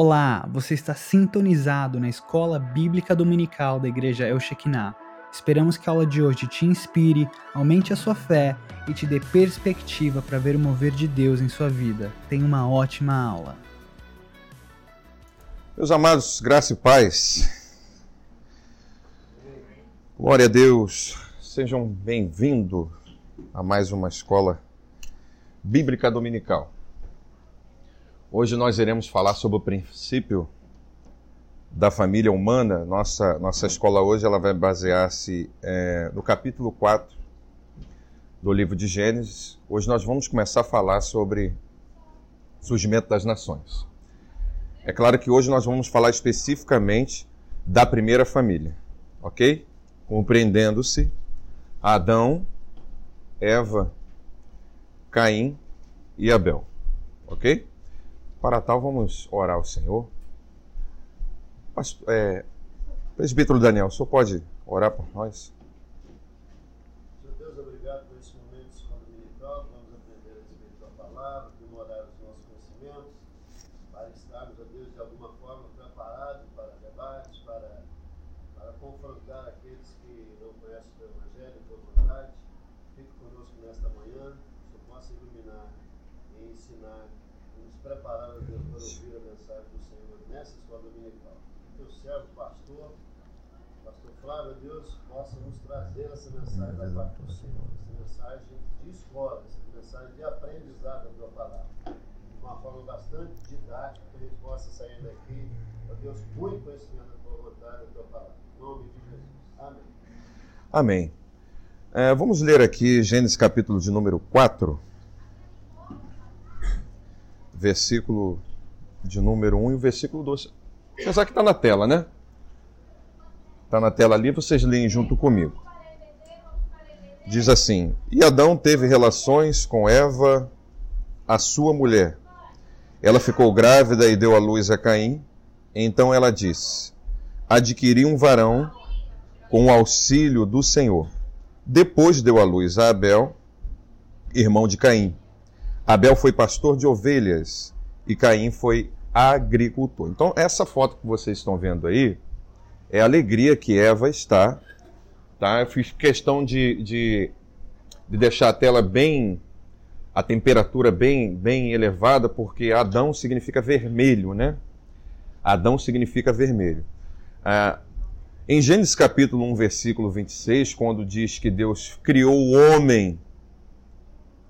Olá, você está sintonizado na Escola Bíblica Dominical da Igreja El Shekinah. Esperamos que a aula de hoje te inspire, aumente a sua fé e te dê perspectiva para ver o mover de Deus em sua vida. Tenha uma ótima aula. Meus amados, graça e paz. Glória a Deus. Sejam bem-vindos a mais uma escola bíblica dominical. Hoje nós iremos falar sobre o princípio da família humana. Nossa, nossa escola hoje ela vai basear-se é, no capítulo 4 do livro de Gênesis. Hoje nós vamos começar a falar sobre o surgimento das nações. É claro que hoje nós vamos falar especificamente da primeira família, ok? Compreendendo-se Adão, Eva, Caim e Abel, ok? Para tal, vamos orar ao Senhor. Pastor, é, Presbítero Daniel, o senhor pode orar por nós? Senhor Deus, obrigado por esse momento de escola dominical. Vamos aprender a respeito da palavra, aprimorar os nossos conhecimentos, para estarmos, ó Deus, de alguma forma preparados para debates, para, para confrontar aqueles que não conhecem o teu Evangelho, a tua vontade. Fique conosco nesta manhã, que o Senhor possa iluminar e ensinar e nos preparar, ó Deus, para ouvir a mensagem do Senhor nessa escola dominical. Que o servo, pastor, Pastor Flávio, Deus possa nos trazer essa mensagem da parte do Senhor, essa mensagem de escola, essa mensagem de aprendizado da tua palavra. De uma forma bastante didática, que a gente possa sair daqui, ó Deus, muito conhecimento da tua vontade, da tua palavra. Em nome de Jesus. Amém. Amém. É, vamos ler aqui Gênesis capítulo de número 4, versículo de número 1 e o versículo 12. Apesar que está na tela, né? Está na tela ali, vocês leem junto comigo. Diz assim: E Adão teve relações com Eva, a sua mulher. Ela ficou grávida e deu à luz a Caim. Então ela disse: Adquiri um varão com o auxílio do Senhor. Depois deu à luz a Abel, irmão de Caim. Abel foi pastor de ovelhas e Caim foi agricultor. Então, essa foto que vocês estão vendo aí é a alegria que Eva está. Tá? Eu fiz questão de, de, de deixar a tela bem, a temperatura bem, bem elevada, porque Adão significa vermelho, né? Adão significa vermelho. Ah, em Gênesis capítulo 1, versículo 26, quando diz que Deus criou o homem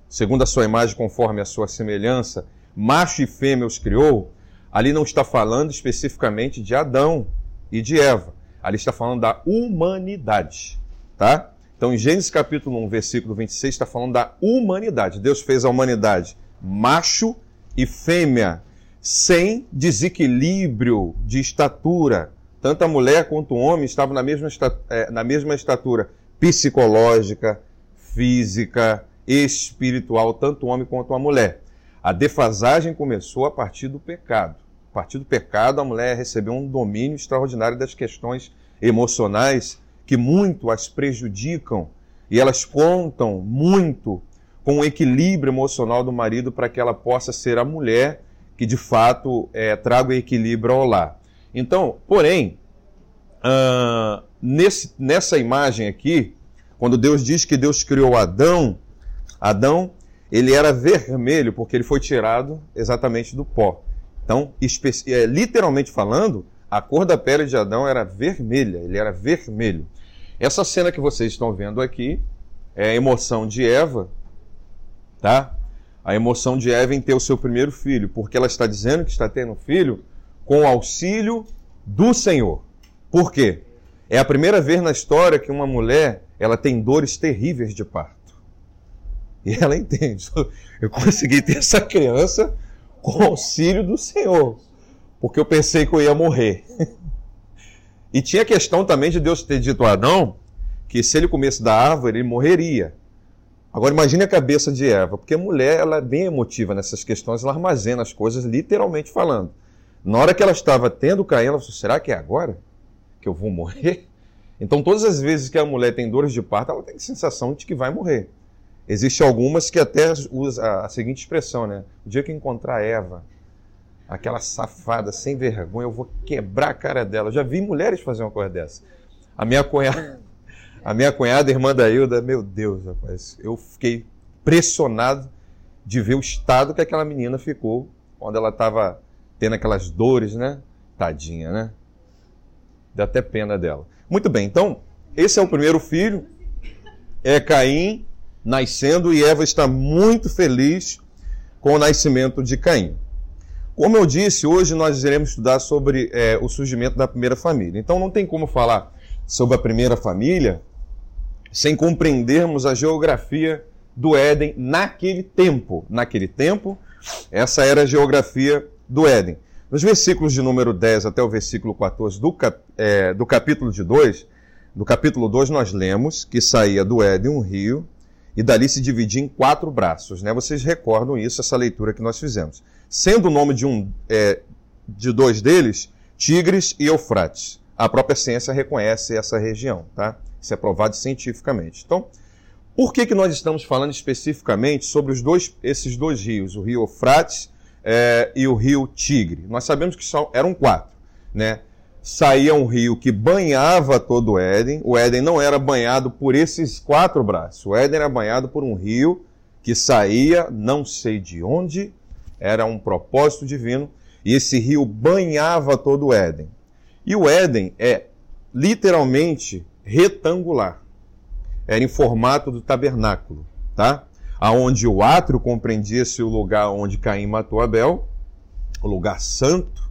segundo a sua imagem, conforme a sua semelhança, macho e fêmea os criou, ali não está falando especificamente de Adão e de Eva. Ali está falando da humanidade, tá? Então, em Gênesis capítulo 1, versículo 26, está falando da humanidade. Deus fez a humanidade macho e fêmea, sem desequilíbrio de estatura. Tanto a mulher quanto o homem estavam na mesma, na mesma estatura psicológica, física, espiritual, tanto o homem quanto a mulher. A defasagem começou a partir do pecado. Partir do pecado, a mulher recebeu um domínio extraordinário das questões emocionais que muito as prejudicam e elas contam muito com o equilíbrio emocional do marido para que ela possa ser a mulher que de fato é, traga o equilíbrio ao lar. Então, porém, uh, nesse, nessa imagem aqui, quando Deus diz que Deus criou Adão, Adão, ele era vermelho porque ele foi tirado exatamente do pó. Então, é, literalmente falando, a cor da pele de Adão era vermelha, ele era vermelho. Essa cena que vocês estão vendo aqui é a emoção de Eva, tá? A emoção de Eva em ter o seu primeiro filho, porque ela está dizendo que está tendo um filho com o auxílio do Senhor. Por quê? É a primeira vez na história que uma mulher ela tem dores terríveis de parto. E ela entende. Eu consegui ter essa criança com auxílio do Senhor, porque eu pensei que eu ia morrer. E tinha a questão também de Deus ter dito a Adão que se ele comesse da árvore, ele morreria. Agora imagine a cabeça de Eva, porque a mulher ela é bem emotiva nessas questões, ela armazena as coisas literalmente falando. Na hora que ela estava tendo Caim, ela falou: será que é agora que eu vou morrer? Então todas as vezes que a mulher tem dores de parto, ela tem a sensação de que vai morrer. Existem algumas que até usam a seguinte expressão, né? O dia que encontrar Eva, Aquela safada, sem vergonha, eu vou quebrar a cara dela. Eu já vi mulheres fazer uma coisa dessa. A minha cunhada, a minha cunhada, irmã da Hilda, meu Deus, rapaz, eu fiquei pressionado de ver o estado que aquela menina ficou quando ela estava tendo aquelas dores, né? Tadinha, né? Dá até pena dela. Muito bem, então, esse é o primeiro filho, é Caim nascendo e Eva está muito feliz com o nascimento de Caim. Como eu disse, hoje nós iremos estudar sobre é, o surgimento da primeira família. Então não tem como falar sobre a primeira família sem compreendermos a geografia do Éden naquele tempo. Naquele tempo, essa era a geografia do Éden. Nos versículos de número 10 até o versículo 14 do, cap, é, do capítulo de 2, no capítulo 2 nós lemos que saía do Éden um rio e dali se dividia em quatro braços. Né? Vocês recordam isso, essa leitura que nós fizemos sendo o nome de, um, é, de dois deles Tigres e Eufrates. A própria ciência reconhece essa região, tá? Isso é provado cientificamente. Então, por que, que nós estamos falando especificamente sobre os dois, esses dois rios, o rio Eufrates é, e o rio Tigre? Nós sabemos que eram quatro, né? Saía um rio que banhava todo o Éden. O Éden não era banhado por esses quatro braços. O Éden era banhado por um rio que saía, não sei de onde, era um propósito divino, e esse rio banhava todo o Éden. E o Éden é literalmente retangular. Era em formato do tabernáculo, tá? Aonde o átrio compreendia-se o lugar onde Caim matou Abel, o lugar santo,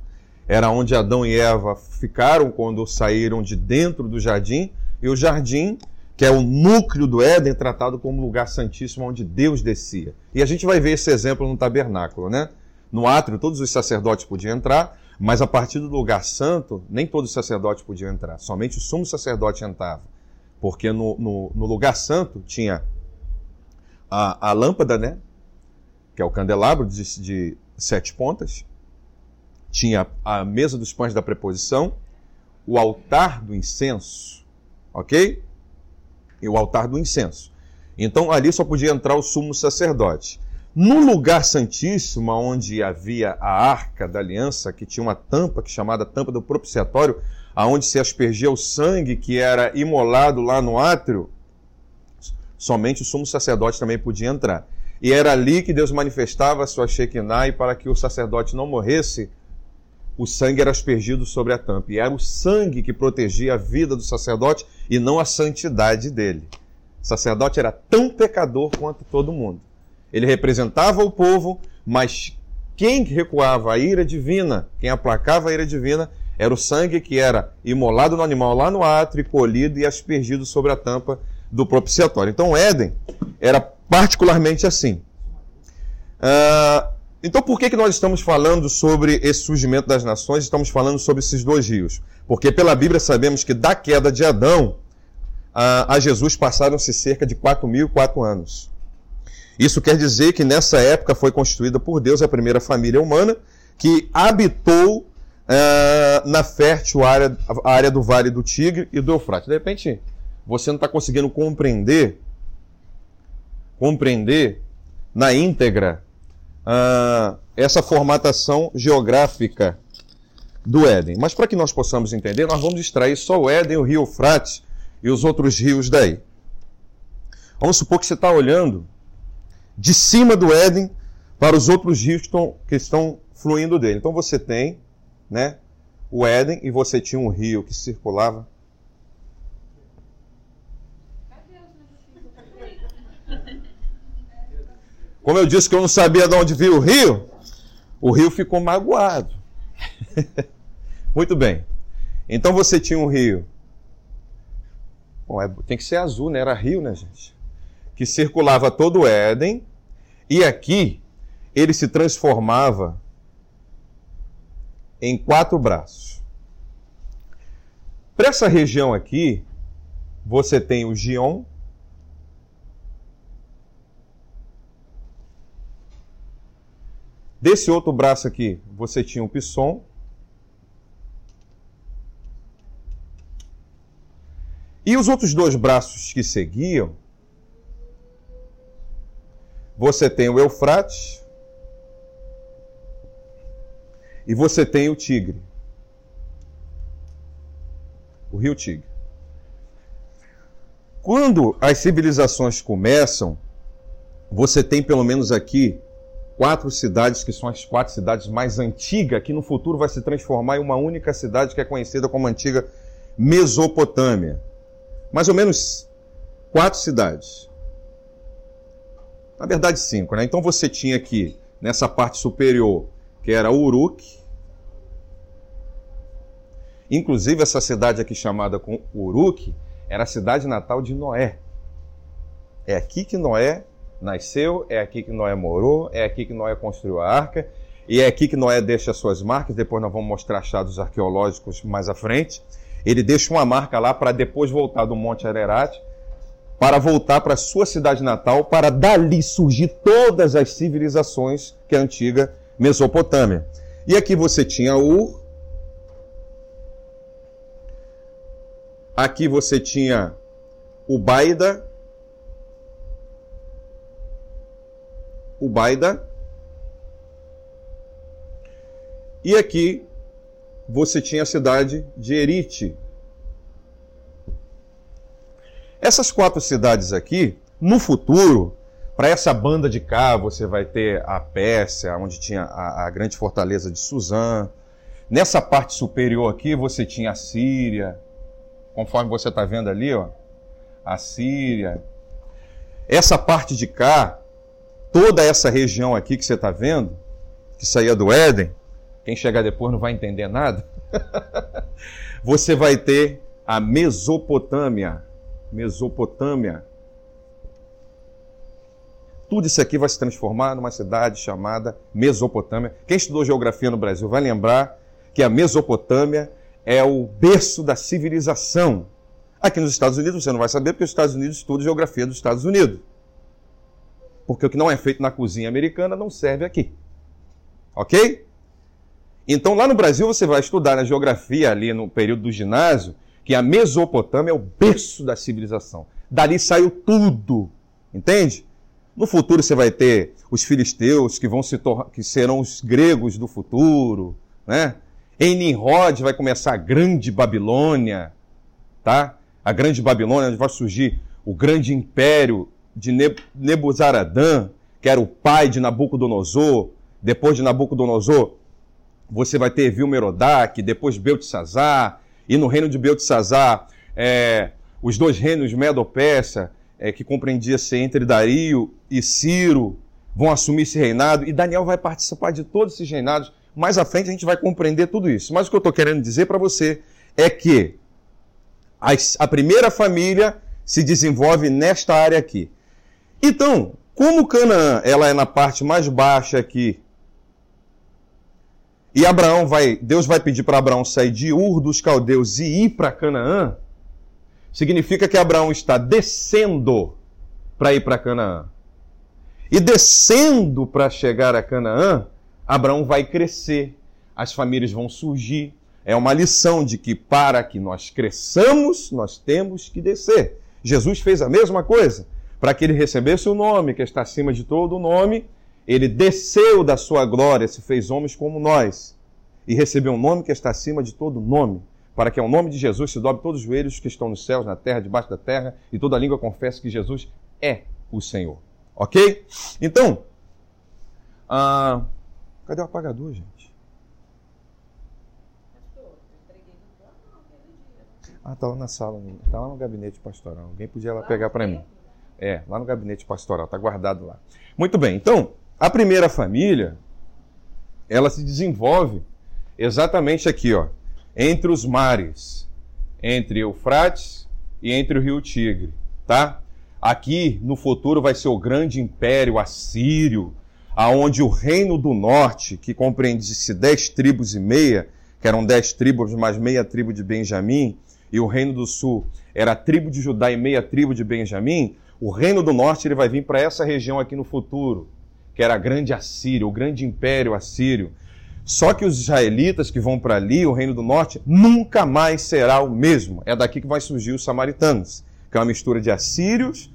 era onde Adão e Eva ficaram quando saíram de dentro do jardim, e o jardim que é o núcleo do Éden, tratado como lugar santíssimo onde Deus descia. E a gente vai ver esse exemplo no tabernáculo, né? No átrio, todos os sacerdotes podiam entrar, mas a partir do lugar santo, nem todos os sacerdotes podiam entrar, somente o sumo sacerdote entrava. Porque no, no, no lugar santo tinha a, a, lâmpada, né? Que é o candelabro de, de sete pontas, tinha a mesa dos pães da preposição, o altar do incenso, ok? e o altar do incenso. Então ali só podia entrar o sumo sacerdote. No lugar santíssimo, onde havia a arca da aliança, que tinha uma tampa que chamada tampa do propiciatório, aonde se aspergia o sangue que era imolado lá no átrio, somente o sumo sacerdote também podia entrar. E era ali que Deus manifestava a sua Shekinah, e para que o sacerdote não morresse, o sangue era aspergido sobre a tampa. E era o sangue que protegia a vida do sacerdote e não a santidade dele. O sacerdote era tão pecador quanto todo mundo. Ele representava o povo, mas quem recuava a ira divina, quem aplacava a ira divina, era o sangue que era imolado no animal lá no átrio, colhido e aspergido sobre a tampa do propiciatório. Então, Éden era particularmente assim. Uh, então, por que, que nós estamos falando sobre esse surgimento das nações? Estamos falando sobre esses dois rios. Porque pela Bíblia sabemos que da queda de Adão a, a Jesus passaram-se cerca de 4.004 anos. Isso quer dizer que nessa época foi constituída por Deus a primeira família humana que habitou uh, na fértil área, área do Vale do Tigre e do Eufrates. De repente, você não está conseguindo compreender, compreender na íntegra uh, essa formatação geográfica do Éden. Mas para que nós possamos entender, nós vamos extrair só o Éden, o rio Eufrates e os outros rios daí. Vamos supor que você está olhando de cima do Éden para os outros rios que estão, que estão fluindo dele. Então você tem né, o Éden e você tinha um rio que circulava Como eu disse que eu não sabia de onde vinha o rio, o rio ficou magoado. Muito bem. Então você tinha um rio. Bom, é, tem que ser azul, né? Era rio, né, gente? Que circulava todo o Éden. E aqui ele se transformava em quatro braços. Para essa região aqui, você tem o Gion, Desse outro braço aqui, você tinha o Pisson. E os outros dois braços que seguiam, você tem o Eufrates e você tem o Tigre. O rio Tigre. Quando as civilizações começam, você tem pelo menos aqui quatro cidades que são as quatro cidades mais antigas, que no futuro vai se transformar em uma única cidade que é conhecida como antiga Mesopotâmia. Mais ou menos quatro cidades. Na verdade, cinco, né? Então você tinha aqui, nessa parte superior, que era Uruk. Inclusive, essa cidade aqui chamada Uruk era a cidade natal de Noé. É aqui que Noé nasceu, é aqui que Noé morou, é aqui que Noé construiu a arca, e é aqui que Noé deixa suas marcas. Depois nós vamos mostrar achados arqueológicos mais à frente. Ele deixa uma marca lá para depois voltar do Monte Ararat, para voltar para sua cidade natal, para dali surgir todas as civilizações que é a antiga Mesopotâmia. E aqui você tinha Ur, aqui você tinha o Baida, o Baida, e aqui você tinha a cidade de Erite. Essas quatro cidades aqui, no futuro, para essa banda de cá, você vai ter a Pérsia, onde tinha a, a grande fortaleza de Suzã. Nessa parte superior aqui, você tinha a Síria, conforme você está vendo ali, ó, a Síria. Essa parte de cá, toda essa região aqui que você está vendo, que saía do Éden, quem chegar depois não vai entender nada. Você vai ter a Mesopotâmia. Mesopotâmia. Tudo isso aqui vai se transformar numa cidade chamada Mesopotâmia. Quem estudou geografia no Brasil vai lembrar que a Mesopotâmia é o berço da civilização. Aqui nos Estados Unidos você não vai saber porque os Estados Unidos estudam geografia dos Estados Unidos. Porque o que não é feito na cozinha americana não serve aqui. Ok? Então, lá no Brasil, você vai estudar na geografia, ali no período do ginásio, que a Mesopotâmia é o berço da civilização. Dali saiu tudo. Entende? No futuro você vai ter os filisteus que vão se que serão os gregos do futuro, né? Em Nimrod vai começar a grande Babilônia, tá? A grande Babilônia onde vai surgir o grande império de Nebuzaradã, que era o pai de Nabucodonosor. Depois de Nabucodonosor, você vai ter Vilmerodac, depois Beltesazar, e no reino de Beltesazar, é, os dois reinos Medo-Persa, é, que compreendia-se entre Dario e Ciro, vão assumir esse reinado, e Daniel vai participar de todos esses reinados. Mais à frente a gente vai compreender tudo isso. Mas o que eu estou querendo dizer para você é que a, a primeira família se desenvolve nesta área aqui. Então, como Canaã ela é na parte mais baixa aqui e Abraão vai, Deus vai pedir para Abraão sair de Ur dos caldeus e ir para Canaã, significa que Abraão está descendo para ir para Canaã. E descendo para chegar a Canaã, Abraão vai crescer, as famílias vão surgir. É uma lição de que para que nós cresçamos, nós temos que descer. Jesus fez a mesma coisa. Para que ele recebesse o nome que está acima de todo o nome, ele desceu da sua glória, se fez homens como nós, e recebeu um nome que está acima de todo nome, para que ao nome de Jesus se dobre todos os joelhos que estão nos céus, na terra, debaixo da terra, e toda língua confesse que Jesus é o Senhor. Ok? Então, ah, cadê o apagador, gente? Ah, tá lá na sala, tá lá no gabinete pastoral. Alguém podia lá pegar para mim. É, lá no gabinete pastoral, tá guardado lá. Muito bem, então, a primeira família, ela se desenvolve exatamente aqui, ó, entre os mares, entre Eufrates e entre o rio Tigre, tá? Aqui no futuro vai ser o grande império assírio, aonde o reino do norte, que compreendia-se dez tribos e meia, que eram dez tribos mais meia tribo de Benjamim, e o reino do sul era a tribo de Judá e meia tribo de Benjamim, o reino do norte ele vai vir para essa região aqui no futuro que era a grande Assíria, o grande império assírio. Só que os israelitas que vão para ali, o reino do norte, nunca mais será o mesmo. É daqui que vai surgir os samaritanos, que é uma mistura de assírios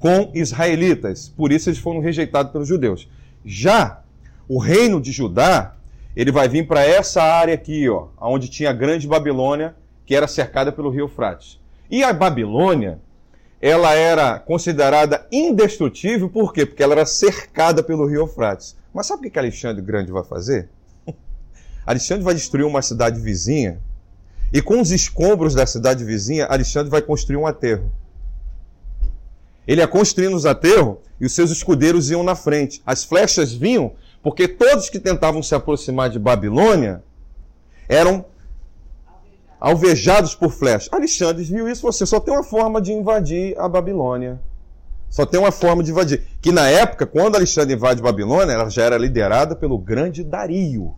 com israelitas. Por isso eles foram rejeitados pelos judeus. Já o reino de Judá, ele vai vir para essa área aqui, ó, onde tinha a grande Babilônia, que era cercada pelo rio Frates. E a Babilônia, ela era considerada indestrutível, por quê? Porque ela era cercada pelo rio Eufrates. Mas sabe o que Alexandre Grande vai fazer? Alexandre vai destruir uma cidade vizinha e com os escombros da cidade vizinha, Alexandre vai construir um aterro. Ele ia construindo os aterros e os seus escudeiros iam na frente. As flechas vinham porque todos que tentavam se aproximar de Babilônia eram alvejados por flechas. Alexandre viu isso, você só tem uma forma de invadir a Babilônia. Só tem uma forma de invadir. Que na época, quando Alexandre invade Babilônia, ela já era liderada pelo grande Dario.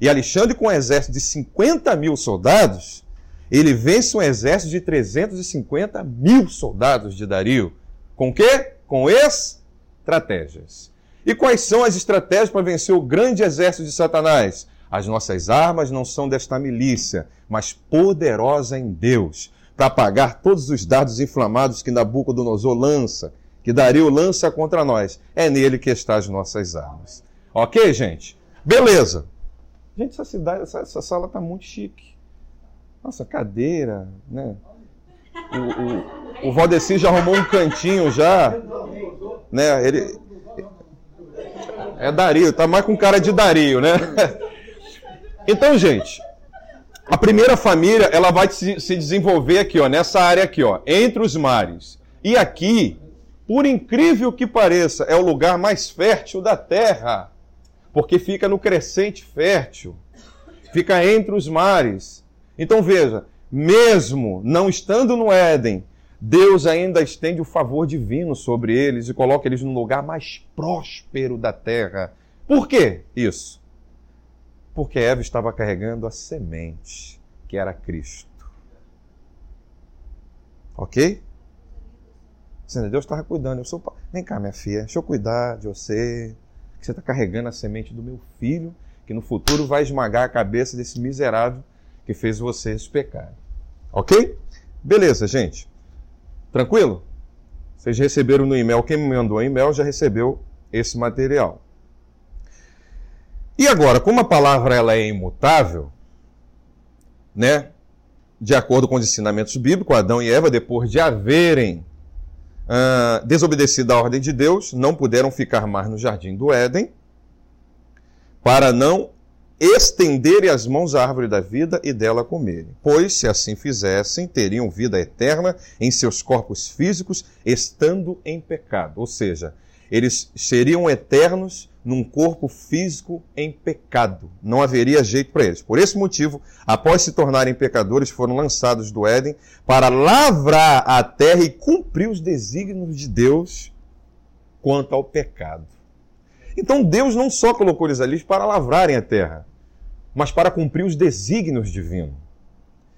E Alexandre, com um exército de 50 mil soldados, ele vence um exército de 350 mil soldados de Dario. Com quê? Com estratégias. E quais são as estratégias para vencer o grande exército de Satanás? As nossas armas não são desta milícia, mas poderosa em Deus, para apagar todos os dados inflamados que Nabucodonosor lança, que Dario lança contra nós. É nele que estão as nossas armas. Ok, gente? Beleza. Gente, essa cidade, essa, essa sala está muito chique. Nossa, cadeira, né? O, o, o Valdeci já arrumou um cantinho já, né? Ele é Dario, tá mais com cara de Dario, né? Então, gente, a primeira família, ela vai se, se desenvolver aqui, ó, nessa área aqui, ó, entre os mares. E aqui, por incrível que pareça, é o lugar mais fértil da terra porque fica no crescente fértil, fica entre os mares. Então veja, mesmo não estando no Éden, Deus ainda estende o favor divino sobre eles e coloca eles no lugar mais próspero da terra. Por que isso? Porque Eva estava carregando a semente, que era Cristo. Ok? Sendo Deus estava cuidando. Eu sou, vem cá, minha filha, deixa eu cuidar de você você está carregando a semente do meu filho, que no futuro vai esmagar a cabeça desse miserável que fez vocês pecarem. Ok? Beleza, gente. Tranquilo? Vocês receberam no e-mail, quem me mandou o e-mail já recebeu esse material. E agora, como a palavra ela é imutável, né? De acordo com os ensinamentos bíblicos, Adão e Eva, depois de haverem uh, desobedecido à ordem de Deus, não puderam ficar mais no jardim do Éden, para não estenderem as mãos à árvore da vida e dela comerem. Pois, se assim fizessem, teriam vida eterna em seus corpos físicos, estando em pecado. Ou seja, eles seriam eternos num corpo físico em pecado. Não haveria jeito para eles. Por esse motivo, após se tornarem pecadores, foram lançados do Éden para lavrar a terra e cumprir os desígnios de Deus quanto ao pecado. Então Deus não só colocou eles ali para lavrarem a terra, mas para cumprir os desígnios divinos.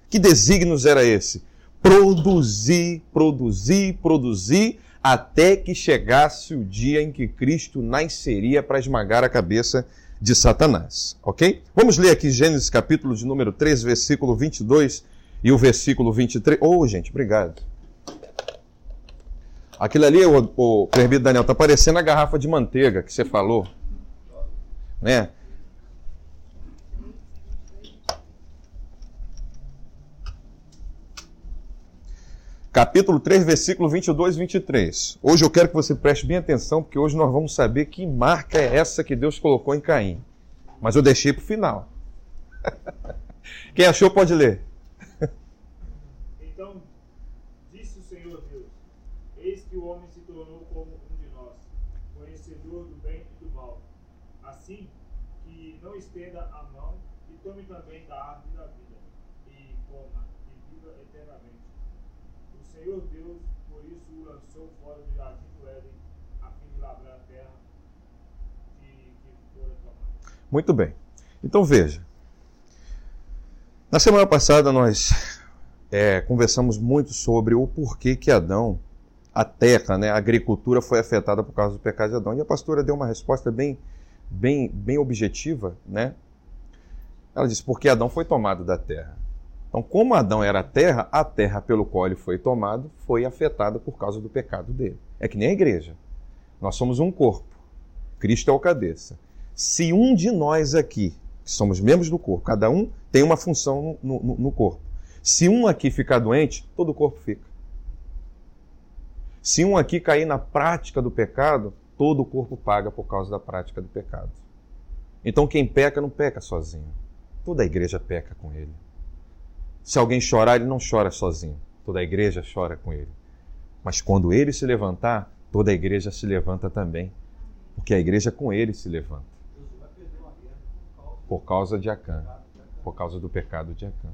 Que desígnios era esse? Produzir, produzir, produzir até que chegasse o dia em que Cristo nasceria para esmagar a cabeça de Satanás. Ok? Vamos ler aqui Gênesis capítulo de número 3, versículo 22 e o versículo 23. Oh, gente, obrigado. Aquilo ali, o, o Daniel, está parecendo a garrafa de manteiga que você falou. Né? Capítulo 3, versículo 22 e 23. Hoje eu quero que você preste bem atenção, porque hoje nós vamos saber que marca é essa que Deus colocou em Caim. Mas eu deixei para o final. Quem achou pode ler. Então disse o Senhor Deus: Eis que o homem se tornou como um de nós, conhecedor do bem e do mal. Assim que não estenda a mão e tome também da árvore da vida, e coma, e viva eternamente. O Senhor Deus, por isso, o lançou fora do jardim do Éden, a fim de labrar a terra de que fora tomada. Muito bem. Então veja. Na semana passada nós é, conversamos muito sobre o porquê que Adão, a terra, né, a agricultura foi afetada por causa do pecado de Adão. E a pastora deu uma resposta bem, bem, bem objetiva, né? Ela disse porque Adão foi tomado da terra. Então, como Adão era a terra, a terra pelo qual ele foi tomado foi afetada por causa do pecado dele. É que nem a igreja. Nós somos um corpo. Cristo é o cabeça. Se um de nós aqui, que somos membros do corpo, cada um tem uma função no, no, no corpo. Se um aqui ficar doente, todo o corpo fica. Se um aqui cair na prática do pecado, todo o corpo paga por causa da prática do pecado. Então quem peca não peca sozinho. Toda a igreja peca com ele. Se alguém chorar, ele não chora sozinho. Toda a igreja chora com ele. Mas quando ele se levantar, toda a igreja se levanta também. Porque a igreja com ele se levanta. Por causa de Acã. Por causa do pecado de Acã.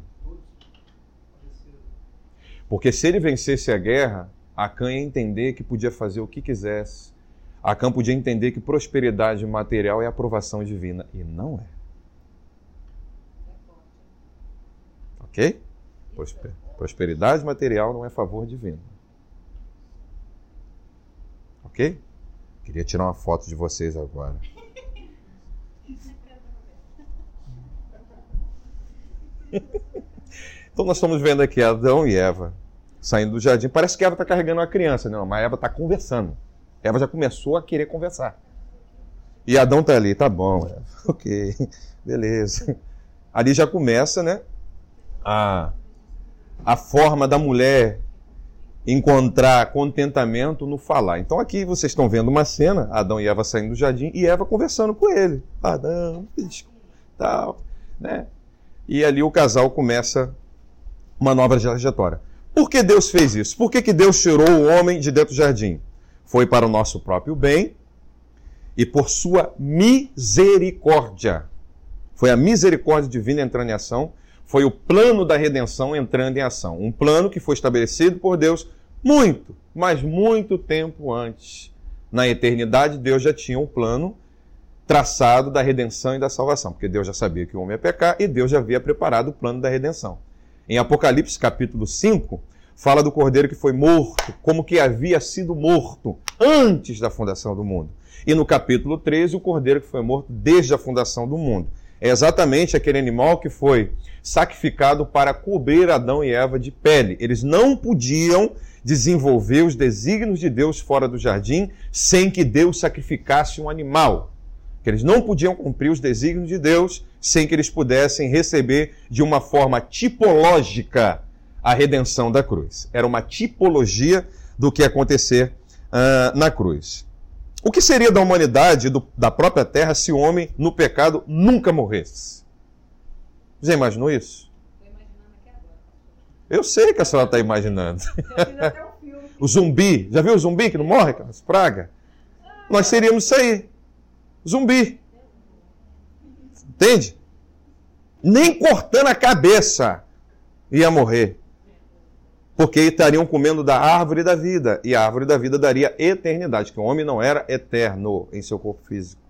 Porque se ele vencesse a guerra, Acã ia entender que podia fazer o que quisesse. Acã podia entender que prosperidade material é aprovação divina. E não é. Ok? Prosperidade material não é favor divino. Ok? Queria tirar uma foto de vocês agora. então nós estamos vendo aqui Adão e Eva saindo do jardim. Parece que Eva está carregando uma criança, não, mas Eva está conversando. Eva já começou a querer conversar. E Adão está ali, tá bom, Eva. ok, beleza. Ali já começa, né, a, a forma da mulher encontrar contentamento no falar. Então aqui vocês estão vendo uma cena, Adão e Eva saindo do jardim e Eva conversando com ele. Adão, tal, né? E ali o casal começa uma nova trajetória. Por que Deus fez isso? Por que, que Deus tirou o homem de dentro do jardim? Foi para o nosso próprio bem e por sua misericórdia. Foi a misericórdia divina entrando em ação, foi o plano da redenção entrando em ação. Um plano que foi estabelecido por Deus muito, mas muito tempo antes. Na eternidade, Deus já tinha um plano traçado da redenção e da salvação, porque Deus já sabia que o homem ia pecar e Deus já havia preparado o plano da redenção. Em Apocalipse capítulo 5, fala do cordeiro que foi morto, como que havia sido morto antes da fundação do mundo. E no capítulo 13, o cordeiro que foi morto desde a fundação do mundo. É exatamente aquele animal que foi sacrificado para cobrir Adão e Eva de pele. Eles não podiam desenvolver os desígnios de Deus fora do jardim sem que Deus sacrificasse um animal. Que eles não podiam cumprir os desígnios de Deus sem que eles pudessem receber de uma forma tipológica a redenção da cruz. Era uma tipologia do que ia acontecer uh, na cruz. O que seria da humanidade, do, da própria terra, se o homem no pecado nunca morresse? Já imaginou isso? Eu sei que a senhora está imaginando. o zumbi, já viu o zumbi que não morre? As praga? Nós seríamos isso aí. Zumbi. Entende? Nem cortando a cabeça ia morrer. Porque estariam comendo da árvore da vida. E a árvore da vida daria eternidade, que o homem não era eterno em seu corpo físico.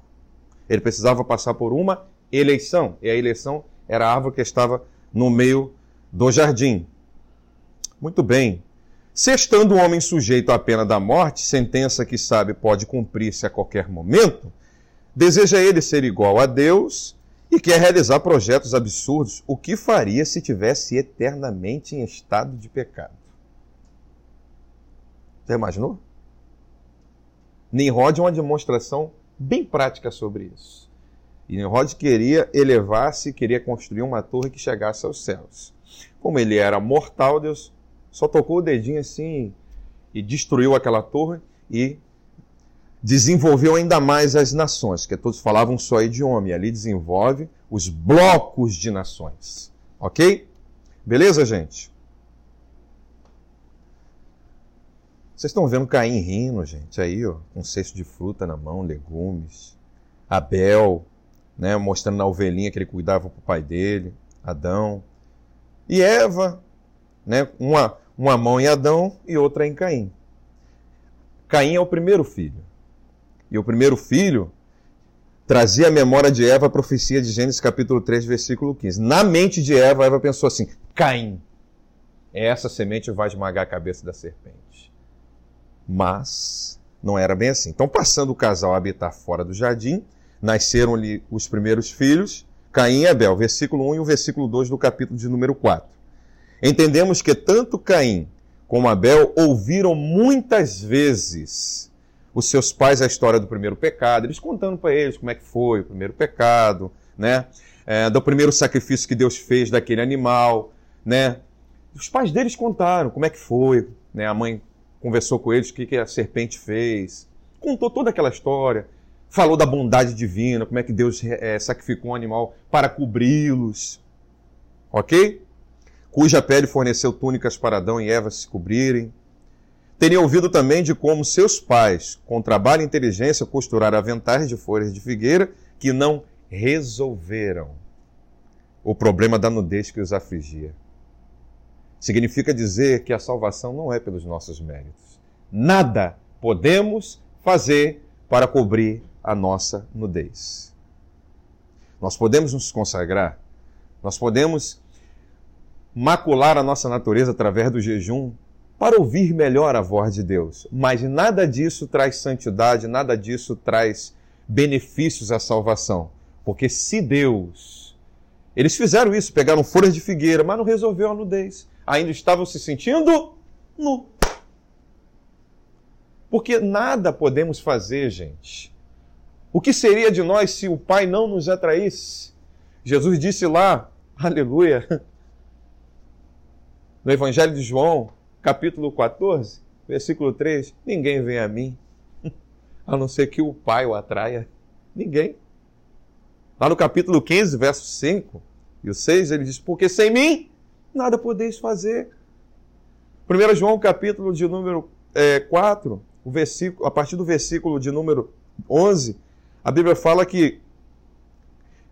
Ele precisava passar por uma eleição. E a eleição era a árvore que estava no meio do jardim. Muito bem. Se estando o homem sujeito à pena da morte, sentença que sabe pode cumprir-se a qualquer momento, Deseja ele ser igual a Deus e quer realizar projetos absurdos. O que faria se tivesse eternamente em estado de pecado? Já imaginou? Nimrod é uma demonstração bem prática sobre isso. E Nimrod queria elevar-se, queria construir uma torre que chegasse aos céus. Como ele era mortal, Deus só tocou o dedinho assim e destruiu aquela torre e desenvolveu ainda mais as nações, que todos falavam só idioma, e ali desenvolve os blocos de nações. Ok? Beleza, gente? Vocês estão vendo Caim rindo, gente, aí, ó, um cesto de fruta na mão, legumes. Abel, né, mostrando na ovelhinha que ele cuidava para o pai dele, Adão. E Eva, né, uma, uma mão em Adão e outra em Caim. Caim é o primeiro filho. E o primeiro filho trazia à memória de Eva a profecia de Gênesis capítulo 3, versículo 15. Na mente de Eva, Eva pensou assim: Caim, essa semente vai esmagar a cabeça da serpente. Mas não era bem assim. Então, passando o casal a habitar fora do jardim, nasceram-lhe os primeiros filhos, Caim e Abel, versículo 1 e o versículo 2 do capítulo de número 4. Entendemos que tanto Caim como Abel ouviram muitas vezes os seus pais a história do primeiro pecado, eles contando para eles como é que foi o primeiro pecado, né? É, do primeiro sacrifício que Deus fez daquele animal, né? Os pais deles contaram como é que foi, né? A mãe conversou com eles o que, que a serpente fez, contou toda aquela história, falou da bondade divina, como é que Deus é, sacrificou um animal para cobri-los, ok? Cuja pele forneceu túnicas para Adão e Eva se cobrirem. Teria ouvido também de como seus pais, com trabalho e inteligência, costuraram aventais de folhas de figueira que não resolveram o problema da nudez que os afligia. Significa dizer que a salvação não é pelos nossos méritos. Nada podemos fazer para cobrir a nossa nudez. Nós podemos nos consagrar, nós podemos macular a nossa natureza através do jejum para ouvir melhor a voz de Deus, mas nada disso traz santidade, nada disso traz benefícios à salvação. Porque se Deus. Eles fizeram isso, pegaram folhas de figueira, mas não resolveu a nudez. Ainda estavam se sentindo nu. Porque nada podemos fazer, gente. O que seria de nós se o Pai não nos atraísse? Jesus disse lá, aleluia, no Evangelho de João, capítulo 14, versículo 3: Ninguém vem a mim, a não ser que o Pai o atraia. Ninguém. Lá no capítulo 15, verso 5 e o 6, ele diz: Porque sem mim nada podeis fazer. 1 João, capítulo de número é, 4, o versículo, a partir do versículo de número 11, a Bíblia fala que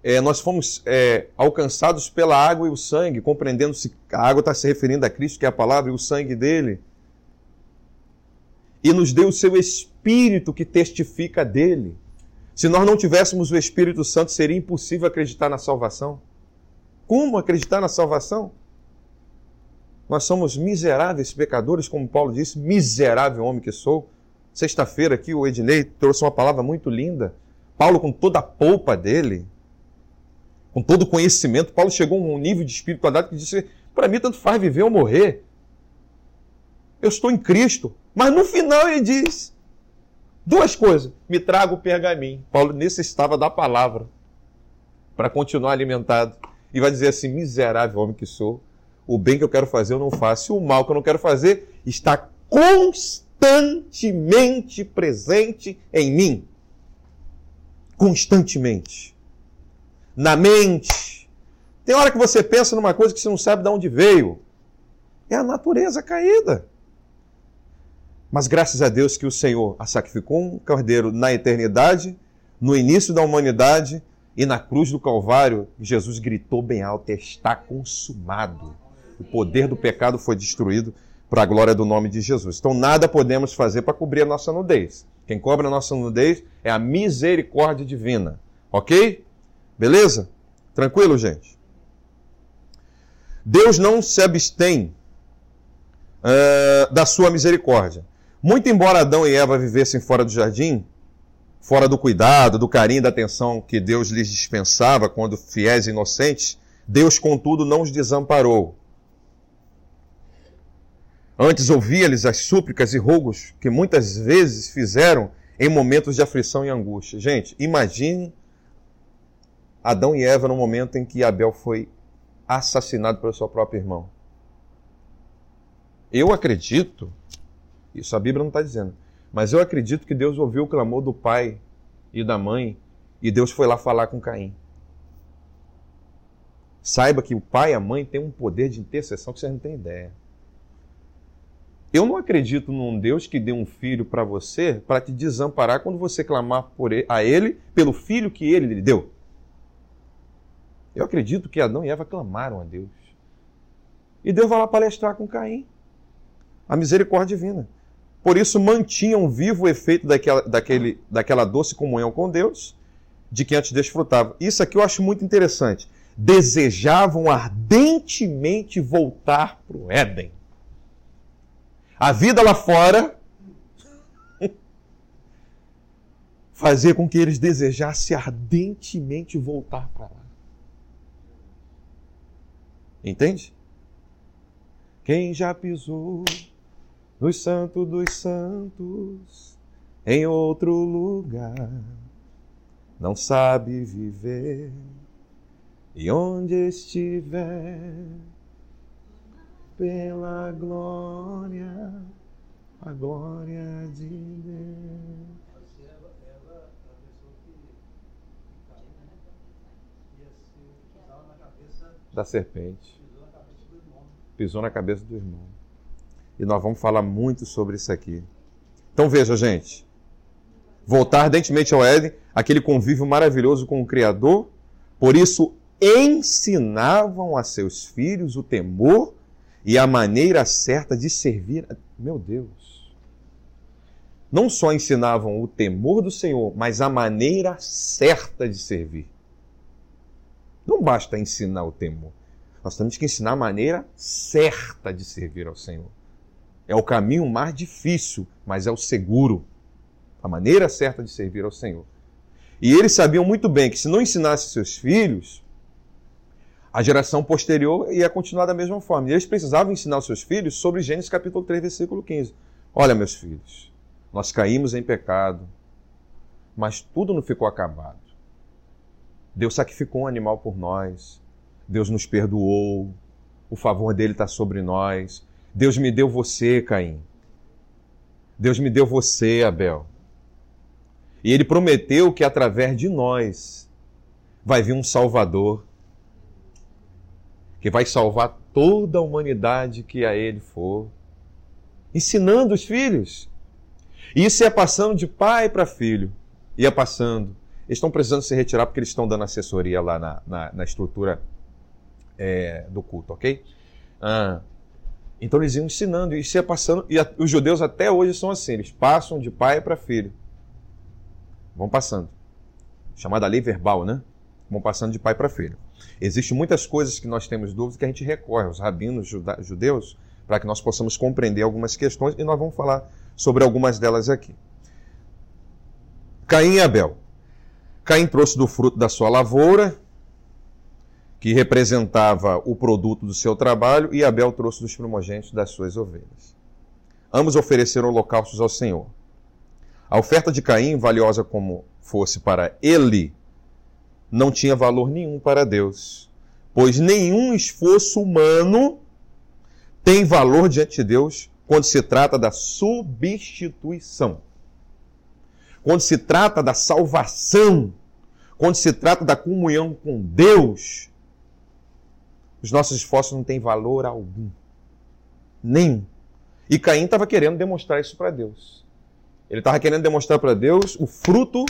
é, nós fomos é, alcançados pela água e o sangue, compreendendo-se a água está se referindo a Cristo, que é a palavra, e o sangue dele. E nos deu o seu Espírito que testifica dele. Se nós não tivéssemos o Espírito Santo, seria impossível acreditar na salvação. Como acreditar na salvação? Nós somos miseráveis pecadores, como Paulo disse, miserável homem que sou. Sexta-feira aqui o Ednei trouxe uma palavra muito linda. Paulo, com toda a polpa dele, com todo o conhecimento, Paulo chegou a um nível de espiritualidade que disse: para mim, tanto faz viver ou morrer. Eu estou em Cristo. Mas no final ele diz: Duas coisas. Me traga o pergaminho. Paulo necessitava da palavra para continuar alimentado. E vai dizer assim: miserável homem que sou, o bem que eu quero fazer eu não faço, e o mal que eu não quero fazer está constantemente presente em mim. Constantemente. Na mente. Tem hora que você pensa numa coisa que você não sabe de onde veio. É a natureza caída. Mas graças a Deus que o Senhor a sacrificou um cordeiro na eternidade, no início da humanidade e na cruz do Calvário, Jesus gritou bem alto: Está consumado. O poder do pecado foi destruído para a glória do nome de Jesus. Então, nada podemos fazer para cobrir a nossa nudez. Quem cobre a nossa nudez é a misericórdia divina. Ok? Beleza? Tranquilo, gente? Deus não se abstém uh, da sua misericórdia. Muito embora Adão e Eva vivessem fora do jardim, fora do cuidado, do carinho, da atenção que Deus lhes dispensava quando fiéis e inocentes, Deus, contudo, não os desamparou. Antes ouvia-lhes as súplicas e rogos que muitas vezes fizeram em momentos de aflição e angústia. Gente, imagine Adão e Eva no momento em que Abel foi assassinado pelo seu próprio irmão. Eu acredito isso a Bíblia não está dizendo. Mas eu acredito que Deus ouviu o clamor do pai e da mãe e Deus foi lá falar com Caim. Saiba que o pai e a mãe têm um poder de intercessão que você não tem ideia. Eu não acredito num Deus que dê um filho para você para te desamparar quando você clamar por ele, a ele pelo filho que ele lhe deu. Eu acredito que Adão e Eva clamaram a Deus. E Deus vai lá palestrar com Caim. A misericórdia divina. Por isso mantinham vivo o efeito daquela, daquele, daquela doce comunhão com Deus, de que antes desfrutavam. Isso aqui eu acho muito interessante. Desejavam ardentemente voltar para o Éden. A vida lá fora fazia com que eles desejassem ardentemente voltar para lá. Entende? Quem já pisou nos santos dos santos, em outro lugar, não sabe viver, e onde estiver, pela glória, a glória de Deus. Da serpente. Pisou na cabeça do irmão. E nós vamos falar muito sobre isso aqui. Então veja, gente. Voltar ardentemente ao Éden, aquele convívio maravilhoso com o Criador. Por isso, ensinavam a seus filhos o temor e a maneira certa de servir. Meu Deus! Não só ensinavam o temor do Senhor, mas a maneira certa de servir. Não basta ensinar o temor. Nós temos que ensinar a maneira certa de servir ao Senhor. É o caminho mais difícil, mas é o seguro. A maneira certa de servir ao Senhor. E eles sabiam muito bem que se não ensinasse seus filhos, a geração posterior ia continuar da mesma forma. E eles precisavam ensinar os seus filhos sobre Gênesis capítulo 3, versículo 15. Olha, meus filhos, nós caímos em pecado, mas tudo não ficou acabado. Deus sacrificou um animal por nós. Deus nos perdoou. O favor dele está sobre nós. Deus me deu você, Caim. Deus me deu você, Abel. E ele prometeu que através de nós vai vir um Salvador que vai salvar toda a humanidade que a ele for, ensinando os filhos. E isso ia passando de pai para filho, ia passando. Eles estão precisando se retirar porque eles estão dando assessoria lá na, na, na estrutura é, do culto, ok? Ah, então eles iam ensinando, isso ia passando, e a, os judeus até hoje são assim, eles passam de pai para filho. Vão passando. Chamada lei verbal, né? Vão passando de pai para filho. Existem muitas coisas que nós temos dúvidas que a gente recorre aos rabinos judeus para que nós possamos compreender algumas questões e nós vamos falar sobre algumas delas aqui. Caim e Abel. Caim trouxe do fruto da sua lavoura, que representava o produto do seu trabalho, e Abel trouxe dos primogênitos das suas ovelhas. Ambos ofereceram holocaustos ao Senhor. A oferta de Caim, valiosa como fosse para ele, não tinha valor nenhum para Deus, pois nenhum esforço humano tem valor diante de Deus quando se trata da substituição. Quando se trata da salvação, quando se trata da comunhão com Deus, os nossos esforços não têm valor algum. Nenhum. E Caim estava querendo demonstrar isso para Deus. Ele estava querendo demonstrar para Deus o fruto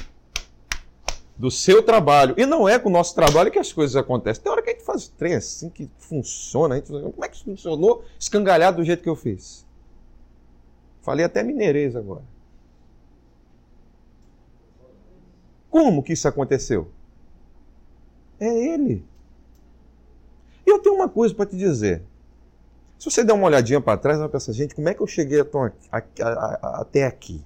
do seu trabalho. E não é com o nosso trabalho que as coisas acontecem. Tem hora que a gente faz trem assim que funciona. A gente, como é que isso funcionou escangalhado do jeito que eu fiz? Falei até mineirês agora. Como que isso aconteceu? É ele. E eu tenho uma coisa para te dizer. Se você der uma olhadinha para trás, vai pensar, gente, como é que eu cheguei até aqui?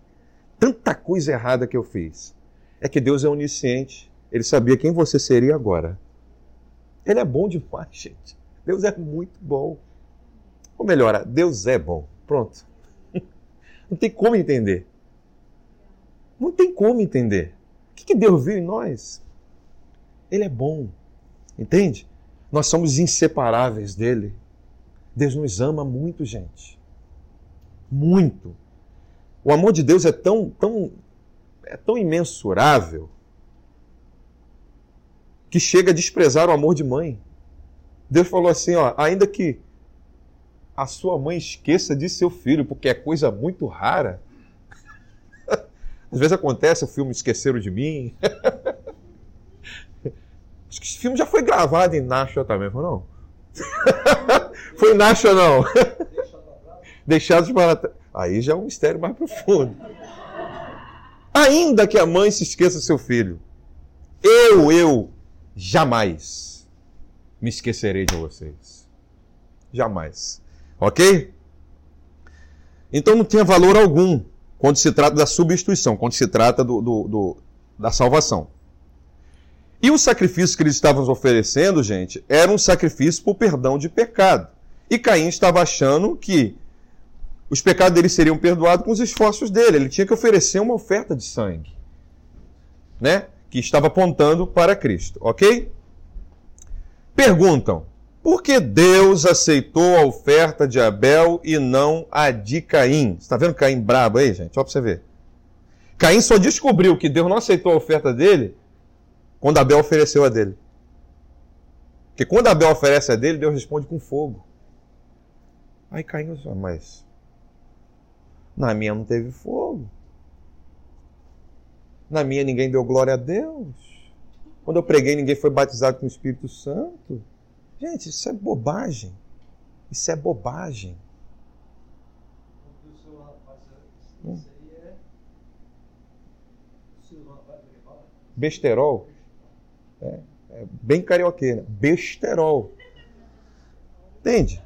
Tanta coisa errada que eu fiz. É que Deus é onisciente. Ele sabia quem você seria agora. Ele é bom demais, gente. Deus é muito bom. Ou melhor, Deus é bom. Pronto. Não tem como entender. Não tem como entender que, Deus viu em nós? Ele é bom, entende? Nós somos inseparáveis dele. Deus nos ama muito, gente. Muito. O amor de Deus é tão, tão, é tão imensurável que chega a desprezar o amor de mãe. Deus falou assim, ó, ainda que a sua mãe esqueça de seu filho, porque é coisa muito rara, às vezes acontece o filme Esqueceram de Mim. Acho que esse filme já foi gravado em Nashua também, foi não? foi em Nashua não? Deixados para... Aí já é um mistério mais profundo. Ainda que a mãe se esqueça do seu filho, eu, eu, jamais me esquecerei de vocês. Jamais. Ok? Então não tinha valor algum quando se trata da substituição, quando se trata do, do, do, da salvação. E o sacrifício que eles estavam oferecendo, gente, era um sacrifício por perdão de pecado. E Caim estava achando que os pecados dele seriam perdoados com os esforços dele. Ele tinha que oferecer uma oferta de sangue, né? Que estava apontando para Cristo, ok? Perguntam: por que Deus aceitou a oferta de Abel e não a de Caim? Você está vendo Caim brabo aí, gente? Olha para você ver. Caim só descobriu que Deus não aceitou a oferta dele quando Abel ofereceu a dele. Porque quando Abel oferece a dele, Deus responde com fogo. Aí Caim, mas na minha não teve fogo. Na minha ninguém deu glória a Deus. Quando eu preguei, ninguém foi batizado com o Espírito Santo. Gente, isso é bobagem. Isso é bobagem. Besterol. É, é bem carioqueira. Besterol. Entende?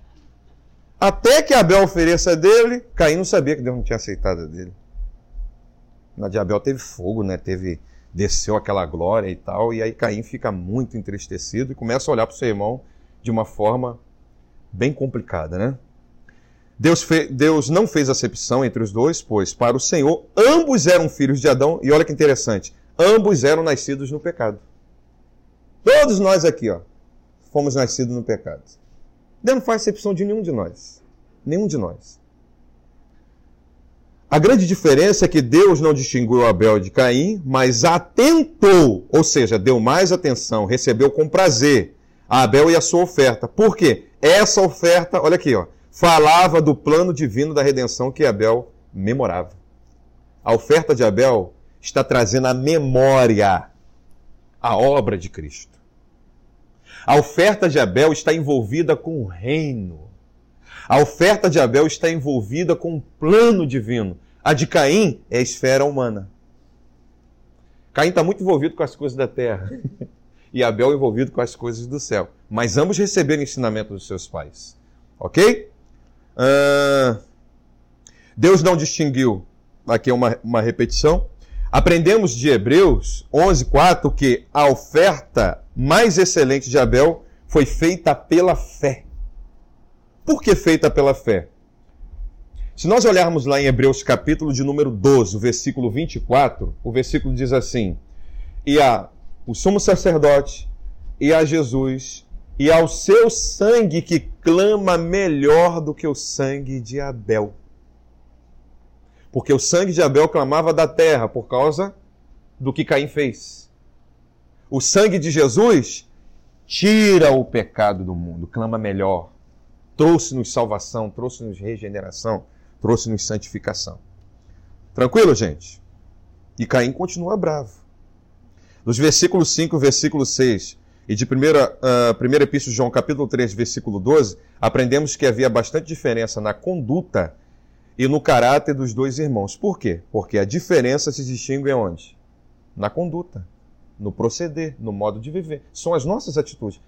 Até que Abel ofereça dele, Caim não sabia que Deus não tinha aceitado dele. Na de Abel teve fogo, né? Teve desceu aquela glória e tal, e aí Caim fica muito entristecido e começa a olhar para o seu irmão de uma forma bem complicada, né? Deus. Deus não fez acepção entre os dois, pois para o Senhor ambos eram filhos de Adão, e olha que interessante, ambos eram nascidos no pecado. Todos nós aqui, ó, fomos nascidos no pecado. Deus não faz exceção de nenhum de nós. Nenhum de nós. A grande diferença é que Deus não distinguiu Abel de Caim, mas atentou, ou seja, deu mais atenção, recebeu com prazer a Abel e a sua oferta. Por quê? Essa oferta, olha aqui, ó, falava do plano divino da redenção que Abel memorava. A oferta de Abel está trazendo à memória a obra de Cristo. A oferta de Abel está envolvida com o reino. A oferta de Abel está envolvida com o plano divino. A de Caim é a esfera humana. Caim está muito envolvido com as coisas da terra. e Abel envolvido com as coisas do céu. Mas ambos receberam ensinamento dos seus pais. Ok? Uh, Deus não distinguiu. Aqui é uma, uma repetição. Aprendemos de Hebreus 11:4 que a oferta mais excelente de Abel foi feita pela fé. Por que feita pela fé? Se nós olharmos lá em Hebreus capítulo de número 12, o versículo 24, o versículo diz assim: E a o sumo sacerdote e a Jesus e ao seu sangue que clama melhor do que o sangue de Abel. Porque o sangue de Abel clamava da terra por causa do que Caim fez. O sangue de Jesus tira o pecado do mundo, clama melhor. Trouxe-nos salvação, trouxe-nos regeneração, trouxe-nos santificação. Tranquilo, gente? E Caim continua bravo. Nos versículos 5 e versículo 6 e de primeira, uh, primeira epístola de João, capítulo 3, versículo 12, aprendemos que havia bastante diferença na conduta e no caráter dos dois irmãos. Por quê? Porque a diferença se distingue onde? Na conduta, no proceder, no modo de viver. São as nossas atitudes.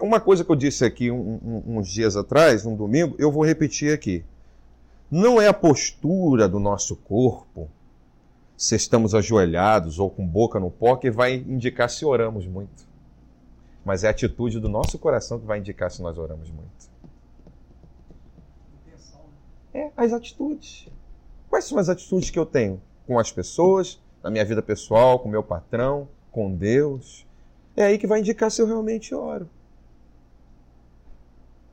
Uma coisa que eu disse aqui um, um, uns dias atrás, um domingo, eu vou repetir aqui. Não é a postura do nosso corpo, se estamos ajoelhados ou com boca no pó, que vai indicar se oramos muito. Mas é a atitude do nosso coração que vai indicar se nós oramos muito. É, as atitudes. Quais são as atitudes que eu tenho com as pessoas, na minha vida pessoal, com meu patrão, com Deus? É aí que vai indicar se eu realmente oro.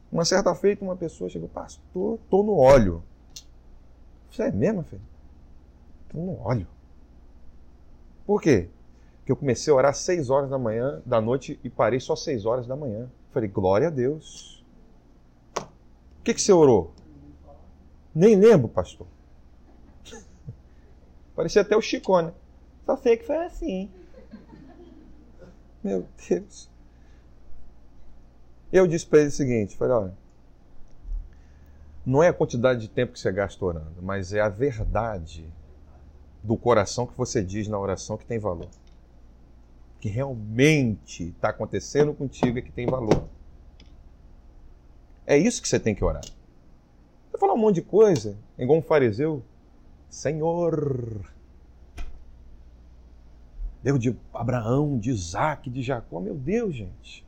Uma certa feita, uma pessoa chegou, pastor, tô no óleo. Você é mesmo, filho? Tô no óleo. Por quê? Porque eu comecei a orar às 6 horas da manhã, da noite, e parei só às 6 horas da manhã. Falei, glória a Deus. O que, que você orou? Nem lembro, pastor. Parecia até o Chico, né? Só sei que foi assim. Meu Deus. Eu disse para ele o seguinte: falei, olha, não é a quantidade de tempo que você gasta orando, mas é a verdade do coração que você diz na oração que tem valor. Que realmente está acontecendo contigo e que tem valor. É isso que você tem que orar. Você falar um monte de coisa, igual um fariseu. Senhor, Deus de Abraão, de Isaac, de Jacó. Meu Deus, gente.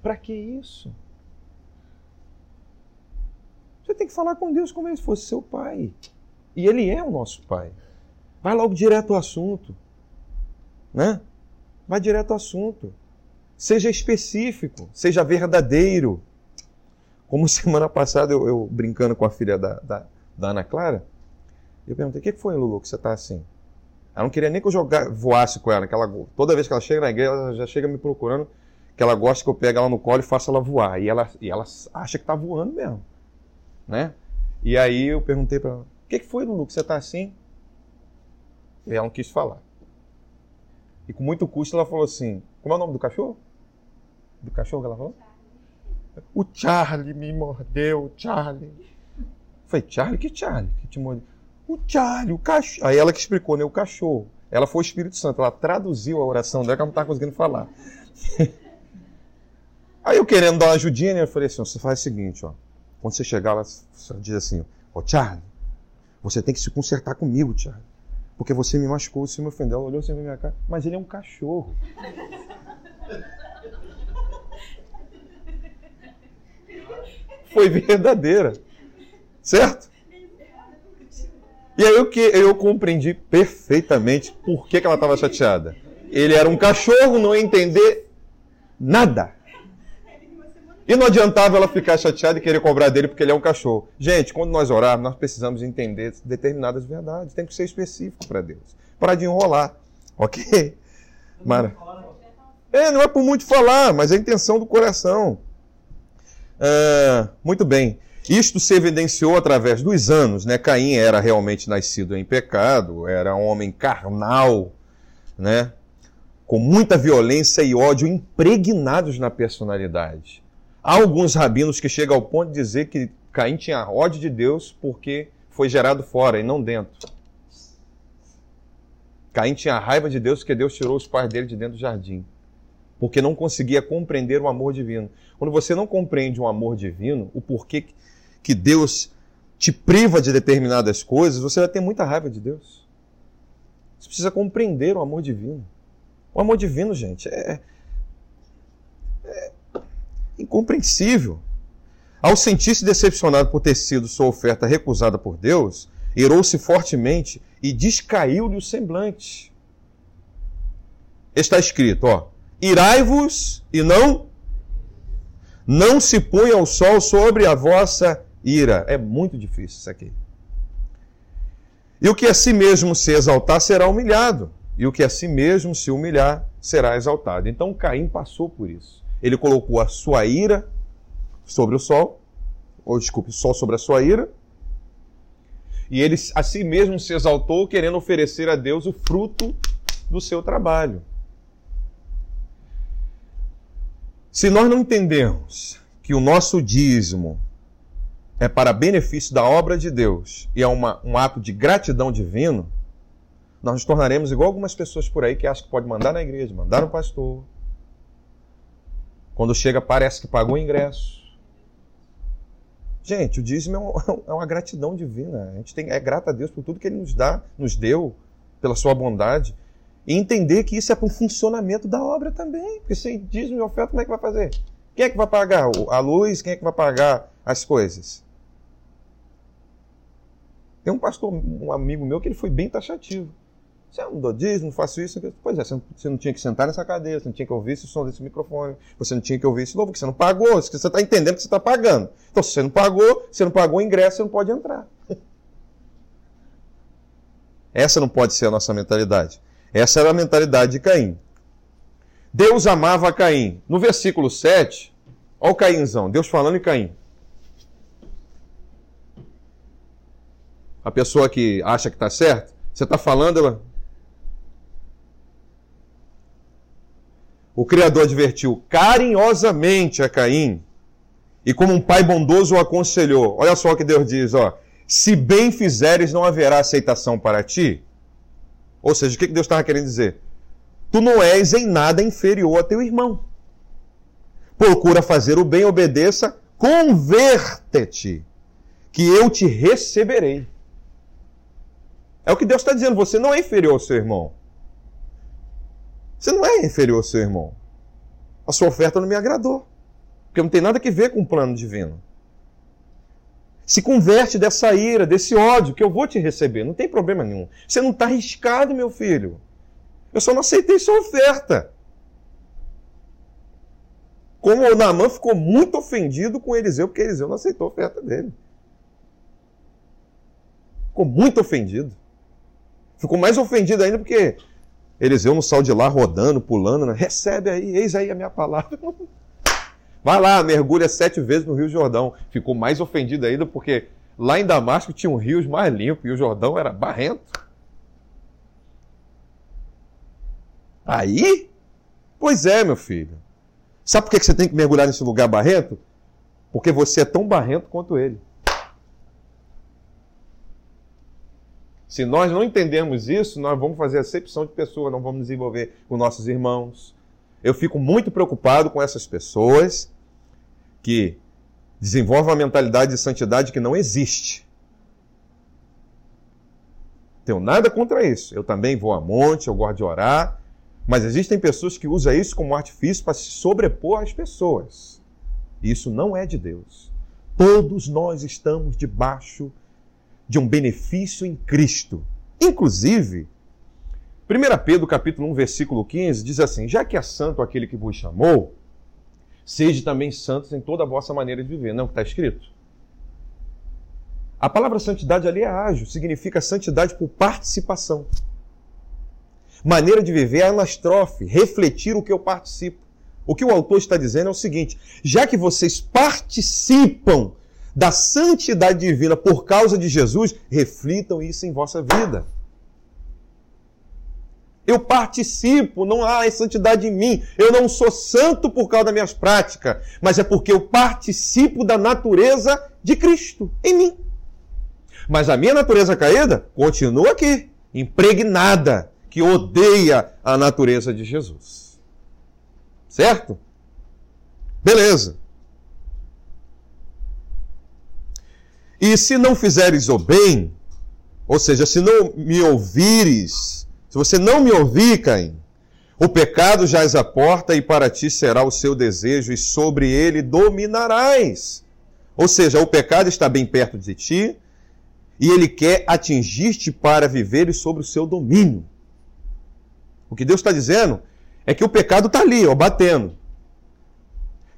Para que isso? Você tem que falar com Deus como se fosse seu pai. E ele é o nosso pai. Vai logo direto ao assunto. Né? Vai direto ao assunto. Seja específico, seja verdadeiro. Como semana passada eu, eu brincando com a filha da, da, da Ana Clara, eu perguntei: o que foi, Lulu, que você está assim? Ela não queria nem que eu jogar, voasse com ela, que ela. Toda vez que ela chega na igreja, ela já chega me procurando, que ela gosta que eu pegue ela no colo e faça ela voar. E ela, e ela acha que está voando mesmo. Né? E aí eu perguntei para ela: o que foi, Lulu, que você está assim? E ela não quis falar. E com muito custo ela falou assim: como é o nome do cachorro? Do cachorro que ela falou? O Charlie me mordeu, Charlie. Falei, Charlie? Que Charlie? Que te mordeu? O Charlie, o cachorro. Aí ela que explicou, né? O cachorro. Ela foi o Espírito Santo, ela traduziu a oração dela que ela não estava conseguindo falar. Aí eu querendo dar uma ajudinha, né? Eu falei assim: você faz o seguinte, ó. Quando você chegar lá, você diz assim: Ó, Charlie, você tem que se consertar comigo, Charlie. Porque você me machucou, você me ofendeu. Ela olhou assim pra minha cara, mas ele é um cachorro. Foi verdadeira. Certo? E aí eu, que, eu compreendi perfeitamente por que, que ela estava chateada. Ele era um cachorro, não ia entender nada. E não adiantava ela ficar chateada e querer cobrar dele porque ele é um cachorro. Gente, quando nós orarmos, nós precisamos entender determinadas verdades. Tem que ser específico para Deus. Para de enrolar. Ok? Mara. É, não é por muito falar, mas é a intenção do coração. É, muito bem. Isto se evidenciou através dos anos, né? Caim era realmente nascido em pecado, era um homem carnal, né? Com muita violência e ódio impregnados na personalidade. Há alguns rabinos que chegam ao ponto de dizer que Caim tinha ódio de Deus porque foi gerado fora e não dentro. Caim tinha raiva de Deus porque Deus tirou os pais dele de dentro do jardim. Porque não conseguia compreender o amor divino. Quando você não compreende o amor divino, o porquê que Deus te priva de determinadas coisas, você vai ter muita raiva de Deus. Você precisa compreender o amor divino. O amor divino, gente, é incompreensível. Ao sentir-se decepcionado por ter sido sua oferta recusada por Deus, irou-se fortemente e descaiu-lhe o semblante. Está escrito, ó, irai-vos e não não se ponha o sol sobre a vossa ira. É muito difícil isso aqui. E o que a si mesmo se exaltar será humilhado, e o que a si mesmo se humilhar será exaltado. Então Caim passou por isso. Ele colocou a sua ira sobre o sol, ou desculpe, o sol sobre a sua ira, e ele a si mesmo se exaltou, querendo oferecer a Deus o fruto do seu trabalho. Se nós não entendermos que o nosso dízimo é para benefício da obra de Deus e é uma, um ato de gratidão divino, nós nos tornaremos igual algumas pessoas por aí que acham que pode mandar na igreja, mandar no pastor. Quando chega, parece que pagou o ingresso. Gente, o dízimo é, um, é uma gratidão divina. A gente tem, é grato a Deus por tudo que Ele nos dá, nos deu, pela sua bondade. E entender que isso é para o funcionamento da obra também. Porque sem dízimo e oferta, como é que vai fazer? Quem é que vai pagar a luz? Quem é que vai pagar as coisas? Tem um pastor, um amigo meu, que ele foi bem taxativo. Você não dou dízimo, faço isso. Pois é, você não tinha que sentar nessa cadeira, você não tinha que ouvir esse som desse microfone, você não tinha que ouvir esse novo, porque você não pagou, você está entendendo que você está pagando. Então, se você não pagou, você não pagou o ingresso, você não pode entrar. Essa não pode ser a nossa mentalidade. Essa era a mentalidade de Caim. Deus amava Caim. No versículo 7, olha o Caínzão, Deus falando em Caim. A pessoa que acha que está certo, você está falando, ela. O Criador advertiu carinhosamente a Caim e, como um pai bondoso, o aconselhou. Olha só o que Deus diz: ó, se bem fizeres, não haverá aceitação para ti. Ou seja, o que Deus estava querendo dizer? Tu não és em nada inferior a teu irmão. Procura fazer o bem, obedeça, converte-te, que eu te receberei. É o que Deus está dizendo. Você não é inferior ao seu irmão. Você não é inferior ao seu irmão. A sua oferta não me agradou. Porque não tem nada a ver com o plano divino. Se converte dessa ira, desse ódio que eu vou te receber. Não tem problema nenhum. Você não está arriscado, meu filho. Eu só não aceitei sua oferta. Como o Naamã ficou muito ofendido com Eliseu, porque Eliseu não aceitou a oferta dele. Ficou muito ofendido. Ficou mais ofendido ainda porque Eliseu não saiu de lá rodando, pulando. Né? Recebe aí, eis aí a minha palavra. Vai lá, mergulha sete vezes no Rio Jordão. Ficou mais ofendido ainda porque lá em Damasco tinham rios mais limpos e o Jordão era barrento. Aí? Pois é, meu filho. Sabe por que você tem que mergulhar nesse lugar barrento? Porque você é tão barrento quanto ele. Se nós não entendermos isso, nós vamos fazer acepção de pessoa, não vamos desenvolver com nossos irmãos. Eu fico muito preocupado com essas pessoas que desenvolvem uma mentalidade de santidade que não existe. Tenho nada contra isso. Eu também vou a monte, eu gosto de orar, mas existem pessoas que usam isso como artifício para se sobrepor às pessoas. Isso não é de Deus. Todos nós estamos debaixo de um benefício em Cristo. Inclusive, 1 Pedro capítulo 1, versículo 15 diz assim: Já que é santo aquele que vos chamou, sede também santos em toda a vossa maneira de viver. Não é o que está escrito? A palavra santidade ali é ágil, significa santidade por participação. Maneira de viver é anastrofe, refletir o que eu participo. O que o autor está dizendo é o seguinte: já que vocês participam da santidade divina por causa de Jesus, reflitam isso em vossa vida. Eu participo, não há santidade em mim. Eu não sou santo por causa das minhas práticas, mas é porque eu participo da natureza de Cristo em mim. Mas a minha natureza caída continua aqui, impregnada que odeia a natureza de Jesus. Certo? Beleza. E se não fizeres o bem, ou seja, se não me ouvires, se você não me ouvir, Caim, o pecado jaz à porta e para ti será o seu desejo e sobre ele dominarás. Ou seja, o pecado está bem perto de ti e ele quer atingir-te para viveres sobre o seu domínio. O que Deus está dizendo é que o pecado está ali, ó, batendo.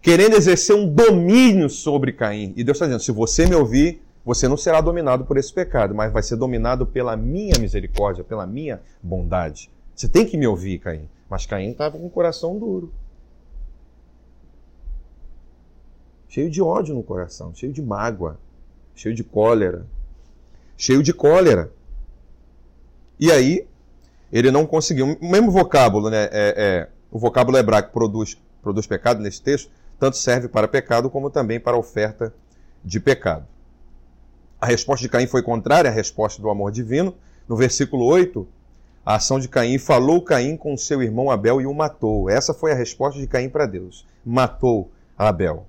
Querendo exercer um domínio sobre Caim. E Deus está dizendo: se você me ouvir, você não será dominado por esse pecado, mas vai ser dominado pela minha misericórdia, pela minha bondade. Você tem que me ouvir, Caim. Mas Caim estava com o coração duro. Cheio de ódio no coração, cheio de mágoa, cheio de cólera. Cheio de cólera. E aí, ele não conseguiu. O mesmo vocábulo, né? É, é, o vocábulo hebraico produz, produz pecado nesse texto, tanto serve para pecado como também para oferta de pecado. A resposta de Caim foi contrária à resposta do amor divino. No versículo 8, a ação de Caim falou Caim com seu irmão Abel e o matou. Essa foi a resposta de Caim para Deus. Matou Abel.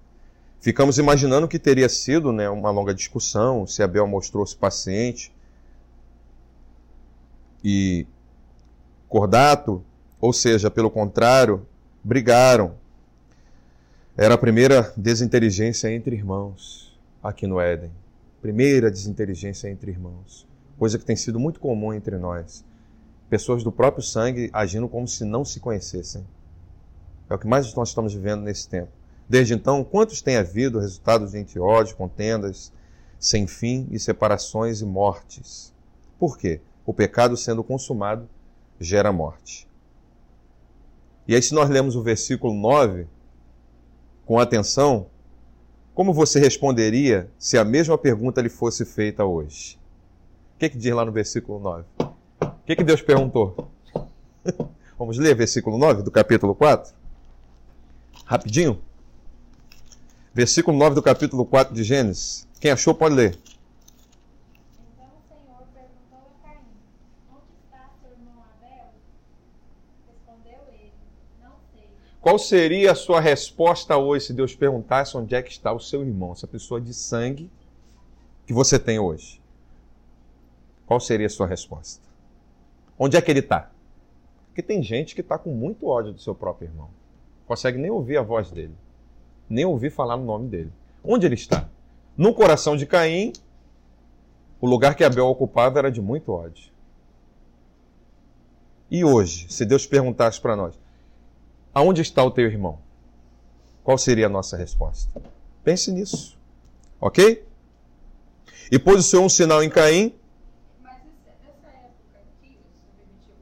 Ficamos imaginando que teria sido né, uma longa discussão, se Abel mostrou-se paciente. E cordato, ou seja, pelo contrário, brigaram. Era a primeira desinteligência entre irmãos aqui no Éden. Primeira desinteligência entre irmãos. Coisa que tem sido muito comum entre nós. Pessoas do próprio sangue agindo como se não se conhecessem. É o que mais nós estamos vivendo nesse tempo. Desde então, quantos tem havido resultados de ódio, contendas, sem fim e separações e mortes? Por quê? O pecado sendo consumado gera morte. E aí, se nós lemos o versículo 9 com atenção, como você responderia se a mesma pergunta lhe fosse feita hoje? O que, que diz lá no versículo 9? O que, que Deus perguntou? Vamos ler versículo 9 do capítulo 4? Rapidinho. Versículo 9 do capítulo 4 de Gênesis. Quem achou pode ler. Qual seria a sua resposta hoje se Deus perguntasse onde é que está o seu irmão, essa pessoa de sangue que você tem hoje? Qual seria a sua resposta? Onde é que ele está? Porque tem gente que está com muito ódio do seu próprio irmão. Consegue nem ouvir a voz dele, nem ouvir falar no nome dele. Onde ele está? No coração de Caim, o lugar que Abel ocupava era de muito ódio. E hoje, se Deus perguntasse para nós: aonde está o teu irmão? Qual seria a nossa resposta? Pense nisso. Ok? E pôs o Senhor um sinal em Caim. Mas nessa época aqui, permitiu,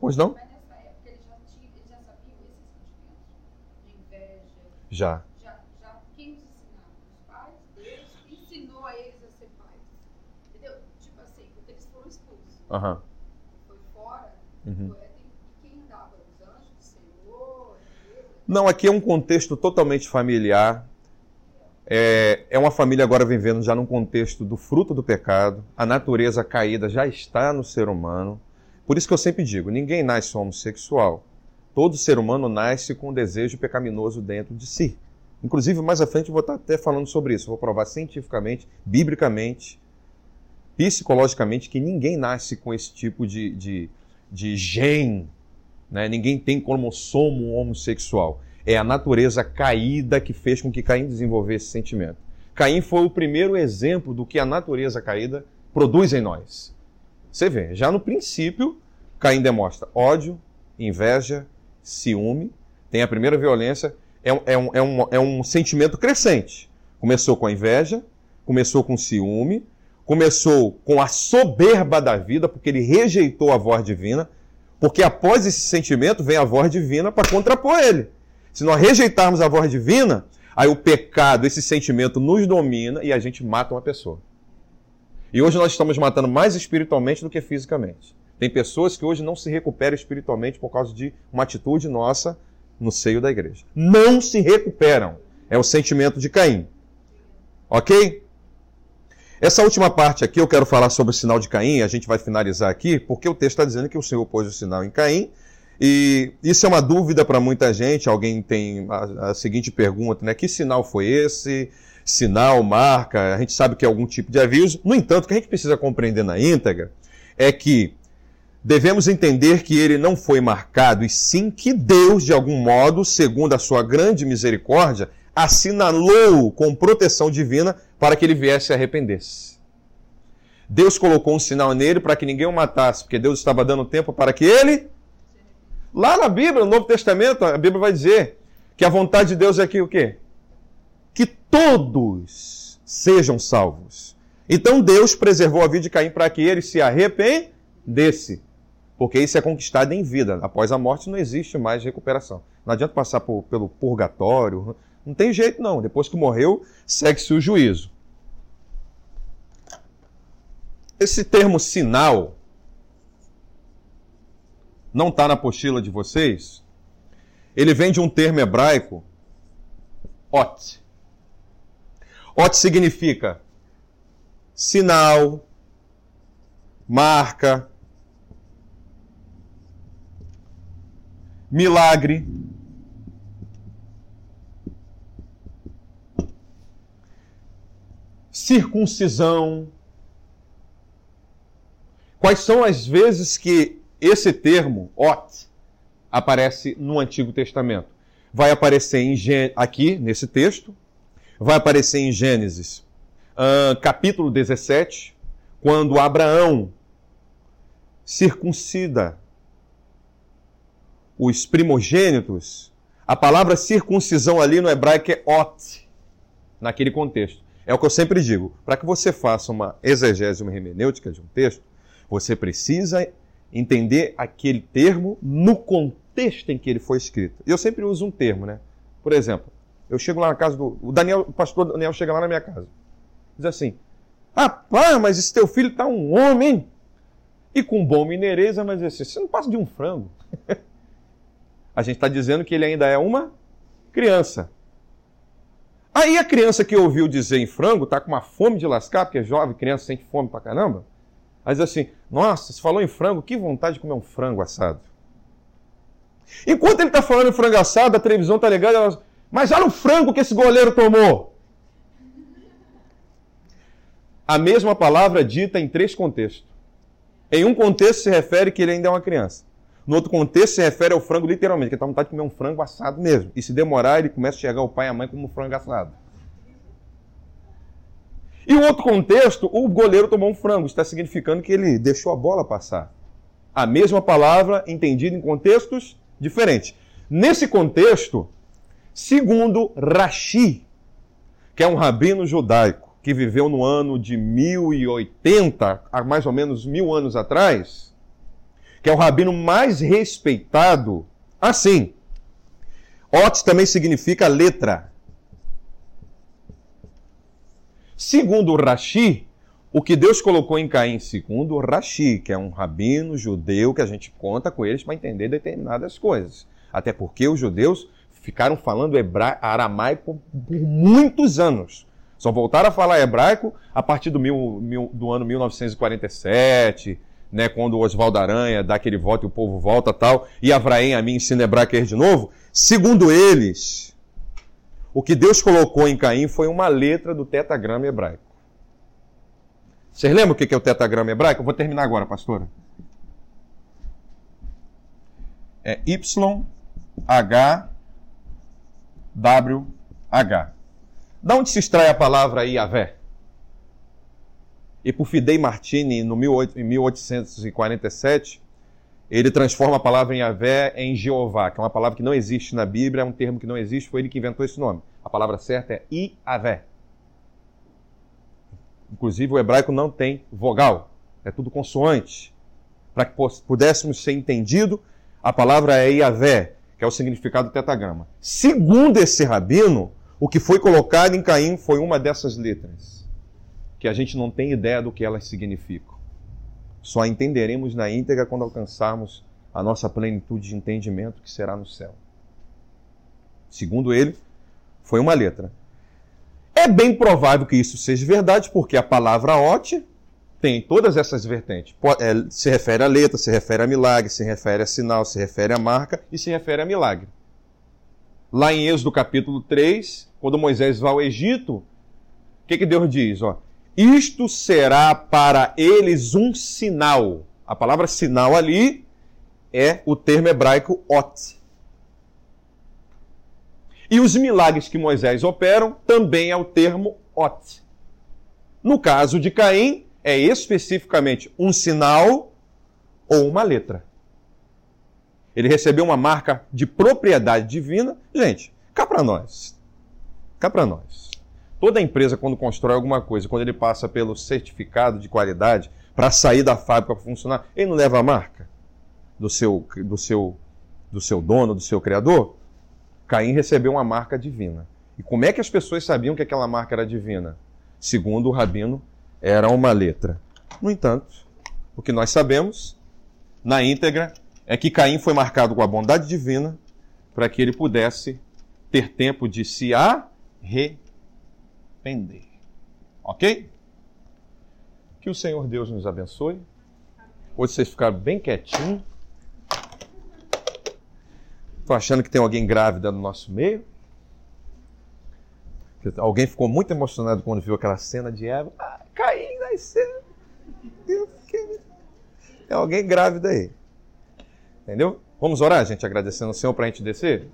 Pois não? mas nessa época ele já, tinha, ele já sabia esses sentimentos de inveja, Já. já, já quem nos ensinaram? Os pais deles ensinou a eles a ser pais. Entendeu? Tipo assim, eles foram expulsos, Aham. foi fora Uhum. do Éden, e quem andava? Os anjos do Senhor, Deus, Não, aqui é um contexto totalmente familiar. É, é uma família agora vivendo já num contexto do fruto do pecado. A natureza caída já está no ser humano. Por isso que eu sempre digo: ninguém nasce homossexual. Todo ser humano nasce com um desejo pecaminoso dentro de si. Inclusive, mais à frente eu vou estar até falando sobre isso. Vou provar cientificamente, biblicamente, psicologicamente, que ninguém nasce com esse tipo de, de, de gene. Né? Ninguém tem cromossomo homossexual. É a natureza caída que fez com que Caim desenvolvesse esse sentimento. Caim foi o primeiro exemplo do que a natureza caída produz em nós. Você vê, já no princípio, Caim demonstra ódio, inveja, ciúme, tem a primeira violência, é um, é um, é um, é um sentimento crescente. Começou com a inveja, começou com ciúme, começou com a soberba da vida, porque ele rejeitou a voz divina, porque após esse sentimento vem a voz divina para contrapor ele. Se nós rejeitarmos a voz divina, aí o pecado, esse sentimento nos domina e a gente mata uma pessoa. E hoje nós estamos matando mais espiritualmente do que fisicamente. Tem pessoas que hoje não se recuperam espiritualmente por causa de uma atitude nossa no seio da igreja. Não se recuperam. É o sentimento de Caim. Ok? Essa última parte aqui eu quero falar sobre o sinal de Caim, a gente vai finalizar aqui, porque o texto está dizendo que o Senhor pôs o sinal em Caim, e isso é uma dúvida para muita gente. Alguém tem a, a, seguinte pergunta, né? Que sinal foi esse? Sinal, marca, a gente sabe que é algum tipo de aviso. No entanto, o que a gente precisa compreender na íntegra é que devemos entender que ele não foi marcado, e sim que Deus, de algum modo, segundo a sua grande misericórdia, assinalou com proteção divina para que ele viesse a arrepender-se. Deus colocou um sinal nele para que ninguém o matasse, porque Deus estava dando tempo para que ele. Lá na Bíblia, no Novo Testamento, a Bíblia vai dizer que a vontade de Deus é que o quê? Que todos sejam salvos. Então Deus preservou a vida de Caim para que ele se arrependesse. Porque isso é conquistado em vida. Após a morte não existe mais recuperação. Não adianta passar por, pelo purgatório. Não tem jeito, não. Depois que morreu, segue-se o juízo. Esse termo sinal não está na apostila de vocês. Ele vem de um termo hebraico, ot. Ot significa sinal, marca, milagre. Circuncisão. Quais são as vezes que esse termo, ot, aparece no Antigo Testamento? Vai aparecer em, aqui, nesse texto, vai aparecer em Gênesis, uh, capítulo 17, quando Abraão circuncida os primogênitos. A palavra circuncisão ali no hebraico é ot, naquele contexto. É o que eu sempre digo. Para que você faça uma exegese, uma hermenêutica de um texto, você precisa entender aquele termo no contexto em que ele foi escrito. E eu sempre uso um termo, né? Por exemplo, eu chego lá na casa do. O Daniel, o pastor Daniel chega lá na minha casa. Diz assim: Rapaz, mas esse teu filho tá um homem. E com bom mineirês, mas assim, você não passa de um frango. a gente está dizendo que ele ainda é uma criança. Aí a criança que ouviu dizer em frango tá com uma fome de lascar, porque é jovem, criança sente fome pra caramba. Aí diz assim: Nossa, você falou em frango, que vontade de comer um frango assado. Enquanto ele está falando em frango assado, a televisão está ligada, ela... mas olha o frango que esse goleiro tomou. A mesma palavra dita em três contextos. Em um contexto se refere que ele ainda é uma criança. No outro contexto se refere ao frango literalmente, que está vontade de comer um frango assado mesmo. E se demorar, ele começa a enxergar o pai e a mãe como um frango assado. E o outro contexto, o goleiro tomou um frango, está significando que ele deixou a bola passar. A mesma palavra entendida em contextos diferentes. Nesse contexto, segundo Rashi, que é um rabino judaico que viveu no ano de 1080, há mais ou menos mil anos atrás, que é o rabino mais respeitado, assim. Ot também significa letra. Segundo Rashi, o que Deus colocou em Caim, segundo Rashi, que é um rabino judeu que a gente conta com eles para entender determinadas coisas. Até porque os judeus ficaram falando hebra... aramaico por muitos anos. Só voltaram a falar hebraico a partir do, mil, mil, do ano 1947, né, quando o Oswaldo Aranha dá aquele voto e o povo volta tal, e Avraém a mim hebraico de novo. Segundo eles, o que Deus colocou em Caim foi uma letra do tetagrama hebraico. Vocês lembram o que é o tetagrama hebraico? Eu vou terminar agora, pastora. É Y, H, W, H. Da onde se extrai a palavra Iavé? E por Fidei Martini, no 1847, ele transforma a palavra em Yahvé em Jeová, que é uma palavra que não existe na Bíblia, é um termo que não existe, foi ele que inventou esse nome. A palavra certa é Iavé. Inclusive, o hebraico não tem vogal, é tudo consoante. Para que pudéssemos ser entendido, a palavra é Iavé, que é o significado do. Segundo esse rabino, o que foi colocado em Caim foi uma dessas letras que a gente não tem ideia do que elas significam. Só entenderemos na íntegra quando alcançarmos a nossa plenitude de entendimento que será no céu. Segundo ele, foi uma letra. É bem provável que isso seja verdade, porque a palavra ot tem todas essas vertentes. É, se refere a letra, se refere a milagre, se refere a sinal, se refere a marca e se refere a milagre. Lá em Êxodo capítulo 3, quando Moisés vai ao Egito, o que, que Deus diz? Ó, isto será para eles um sinal. A palavra sinal ali é o termo hebraico ot. E os milagres que Moisés operam também é o termo ot. No caso de Caim, é especificamente um sinal ou uma letra. Ele recebeu uma marca de propriedade divina. Gente, cá para nós. Cá para nós. Toda empresa, quando constrói alguma coisa, quando ele passa pelo certificado de qualidade para sair da fábrica para funcionar, ele não leva a marca do seu, do seu, do seu dono, do seu criador? Caim recebeu uma marca divina. E como é que as pessoas sabiam que aquela marca era divina? Segundo o rabino, era uma letra. No entanto, o que nós sabemos, na íntegra, é que Caim foi marcado com a bondade divina para que ele pudesse ter tempo de se arrepender arrepender. Ok? Que o Senhor Deus nos abençoe. Hoje vocês ficaram bem quietinhos. Estou achando que tem alguém grávida no nosso meio. Alguém ficou muito emocionado quando viu aquela cena de Eva. Ah, Caim nasceu. Tem alguém grávida aí. Entendeu? Vamos orar, gente, agradecendo ao Senhor para a gente descer?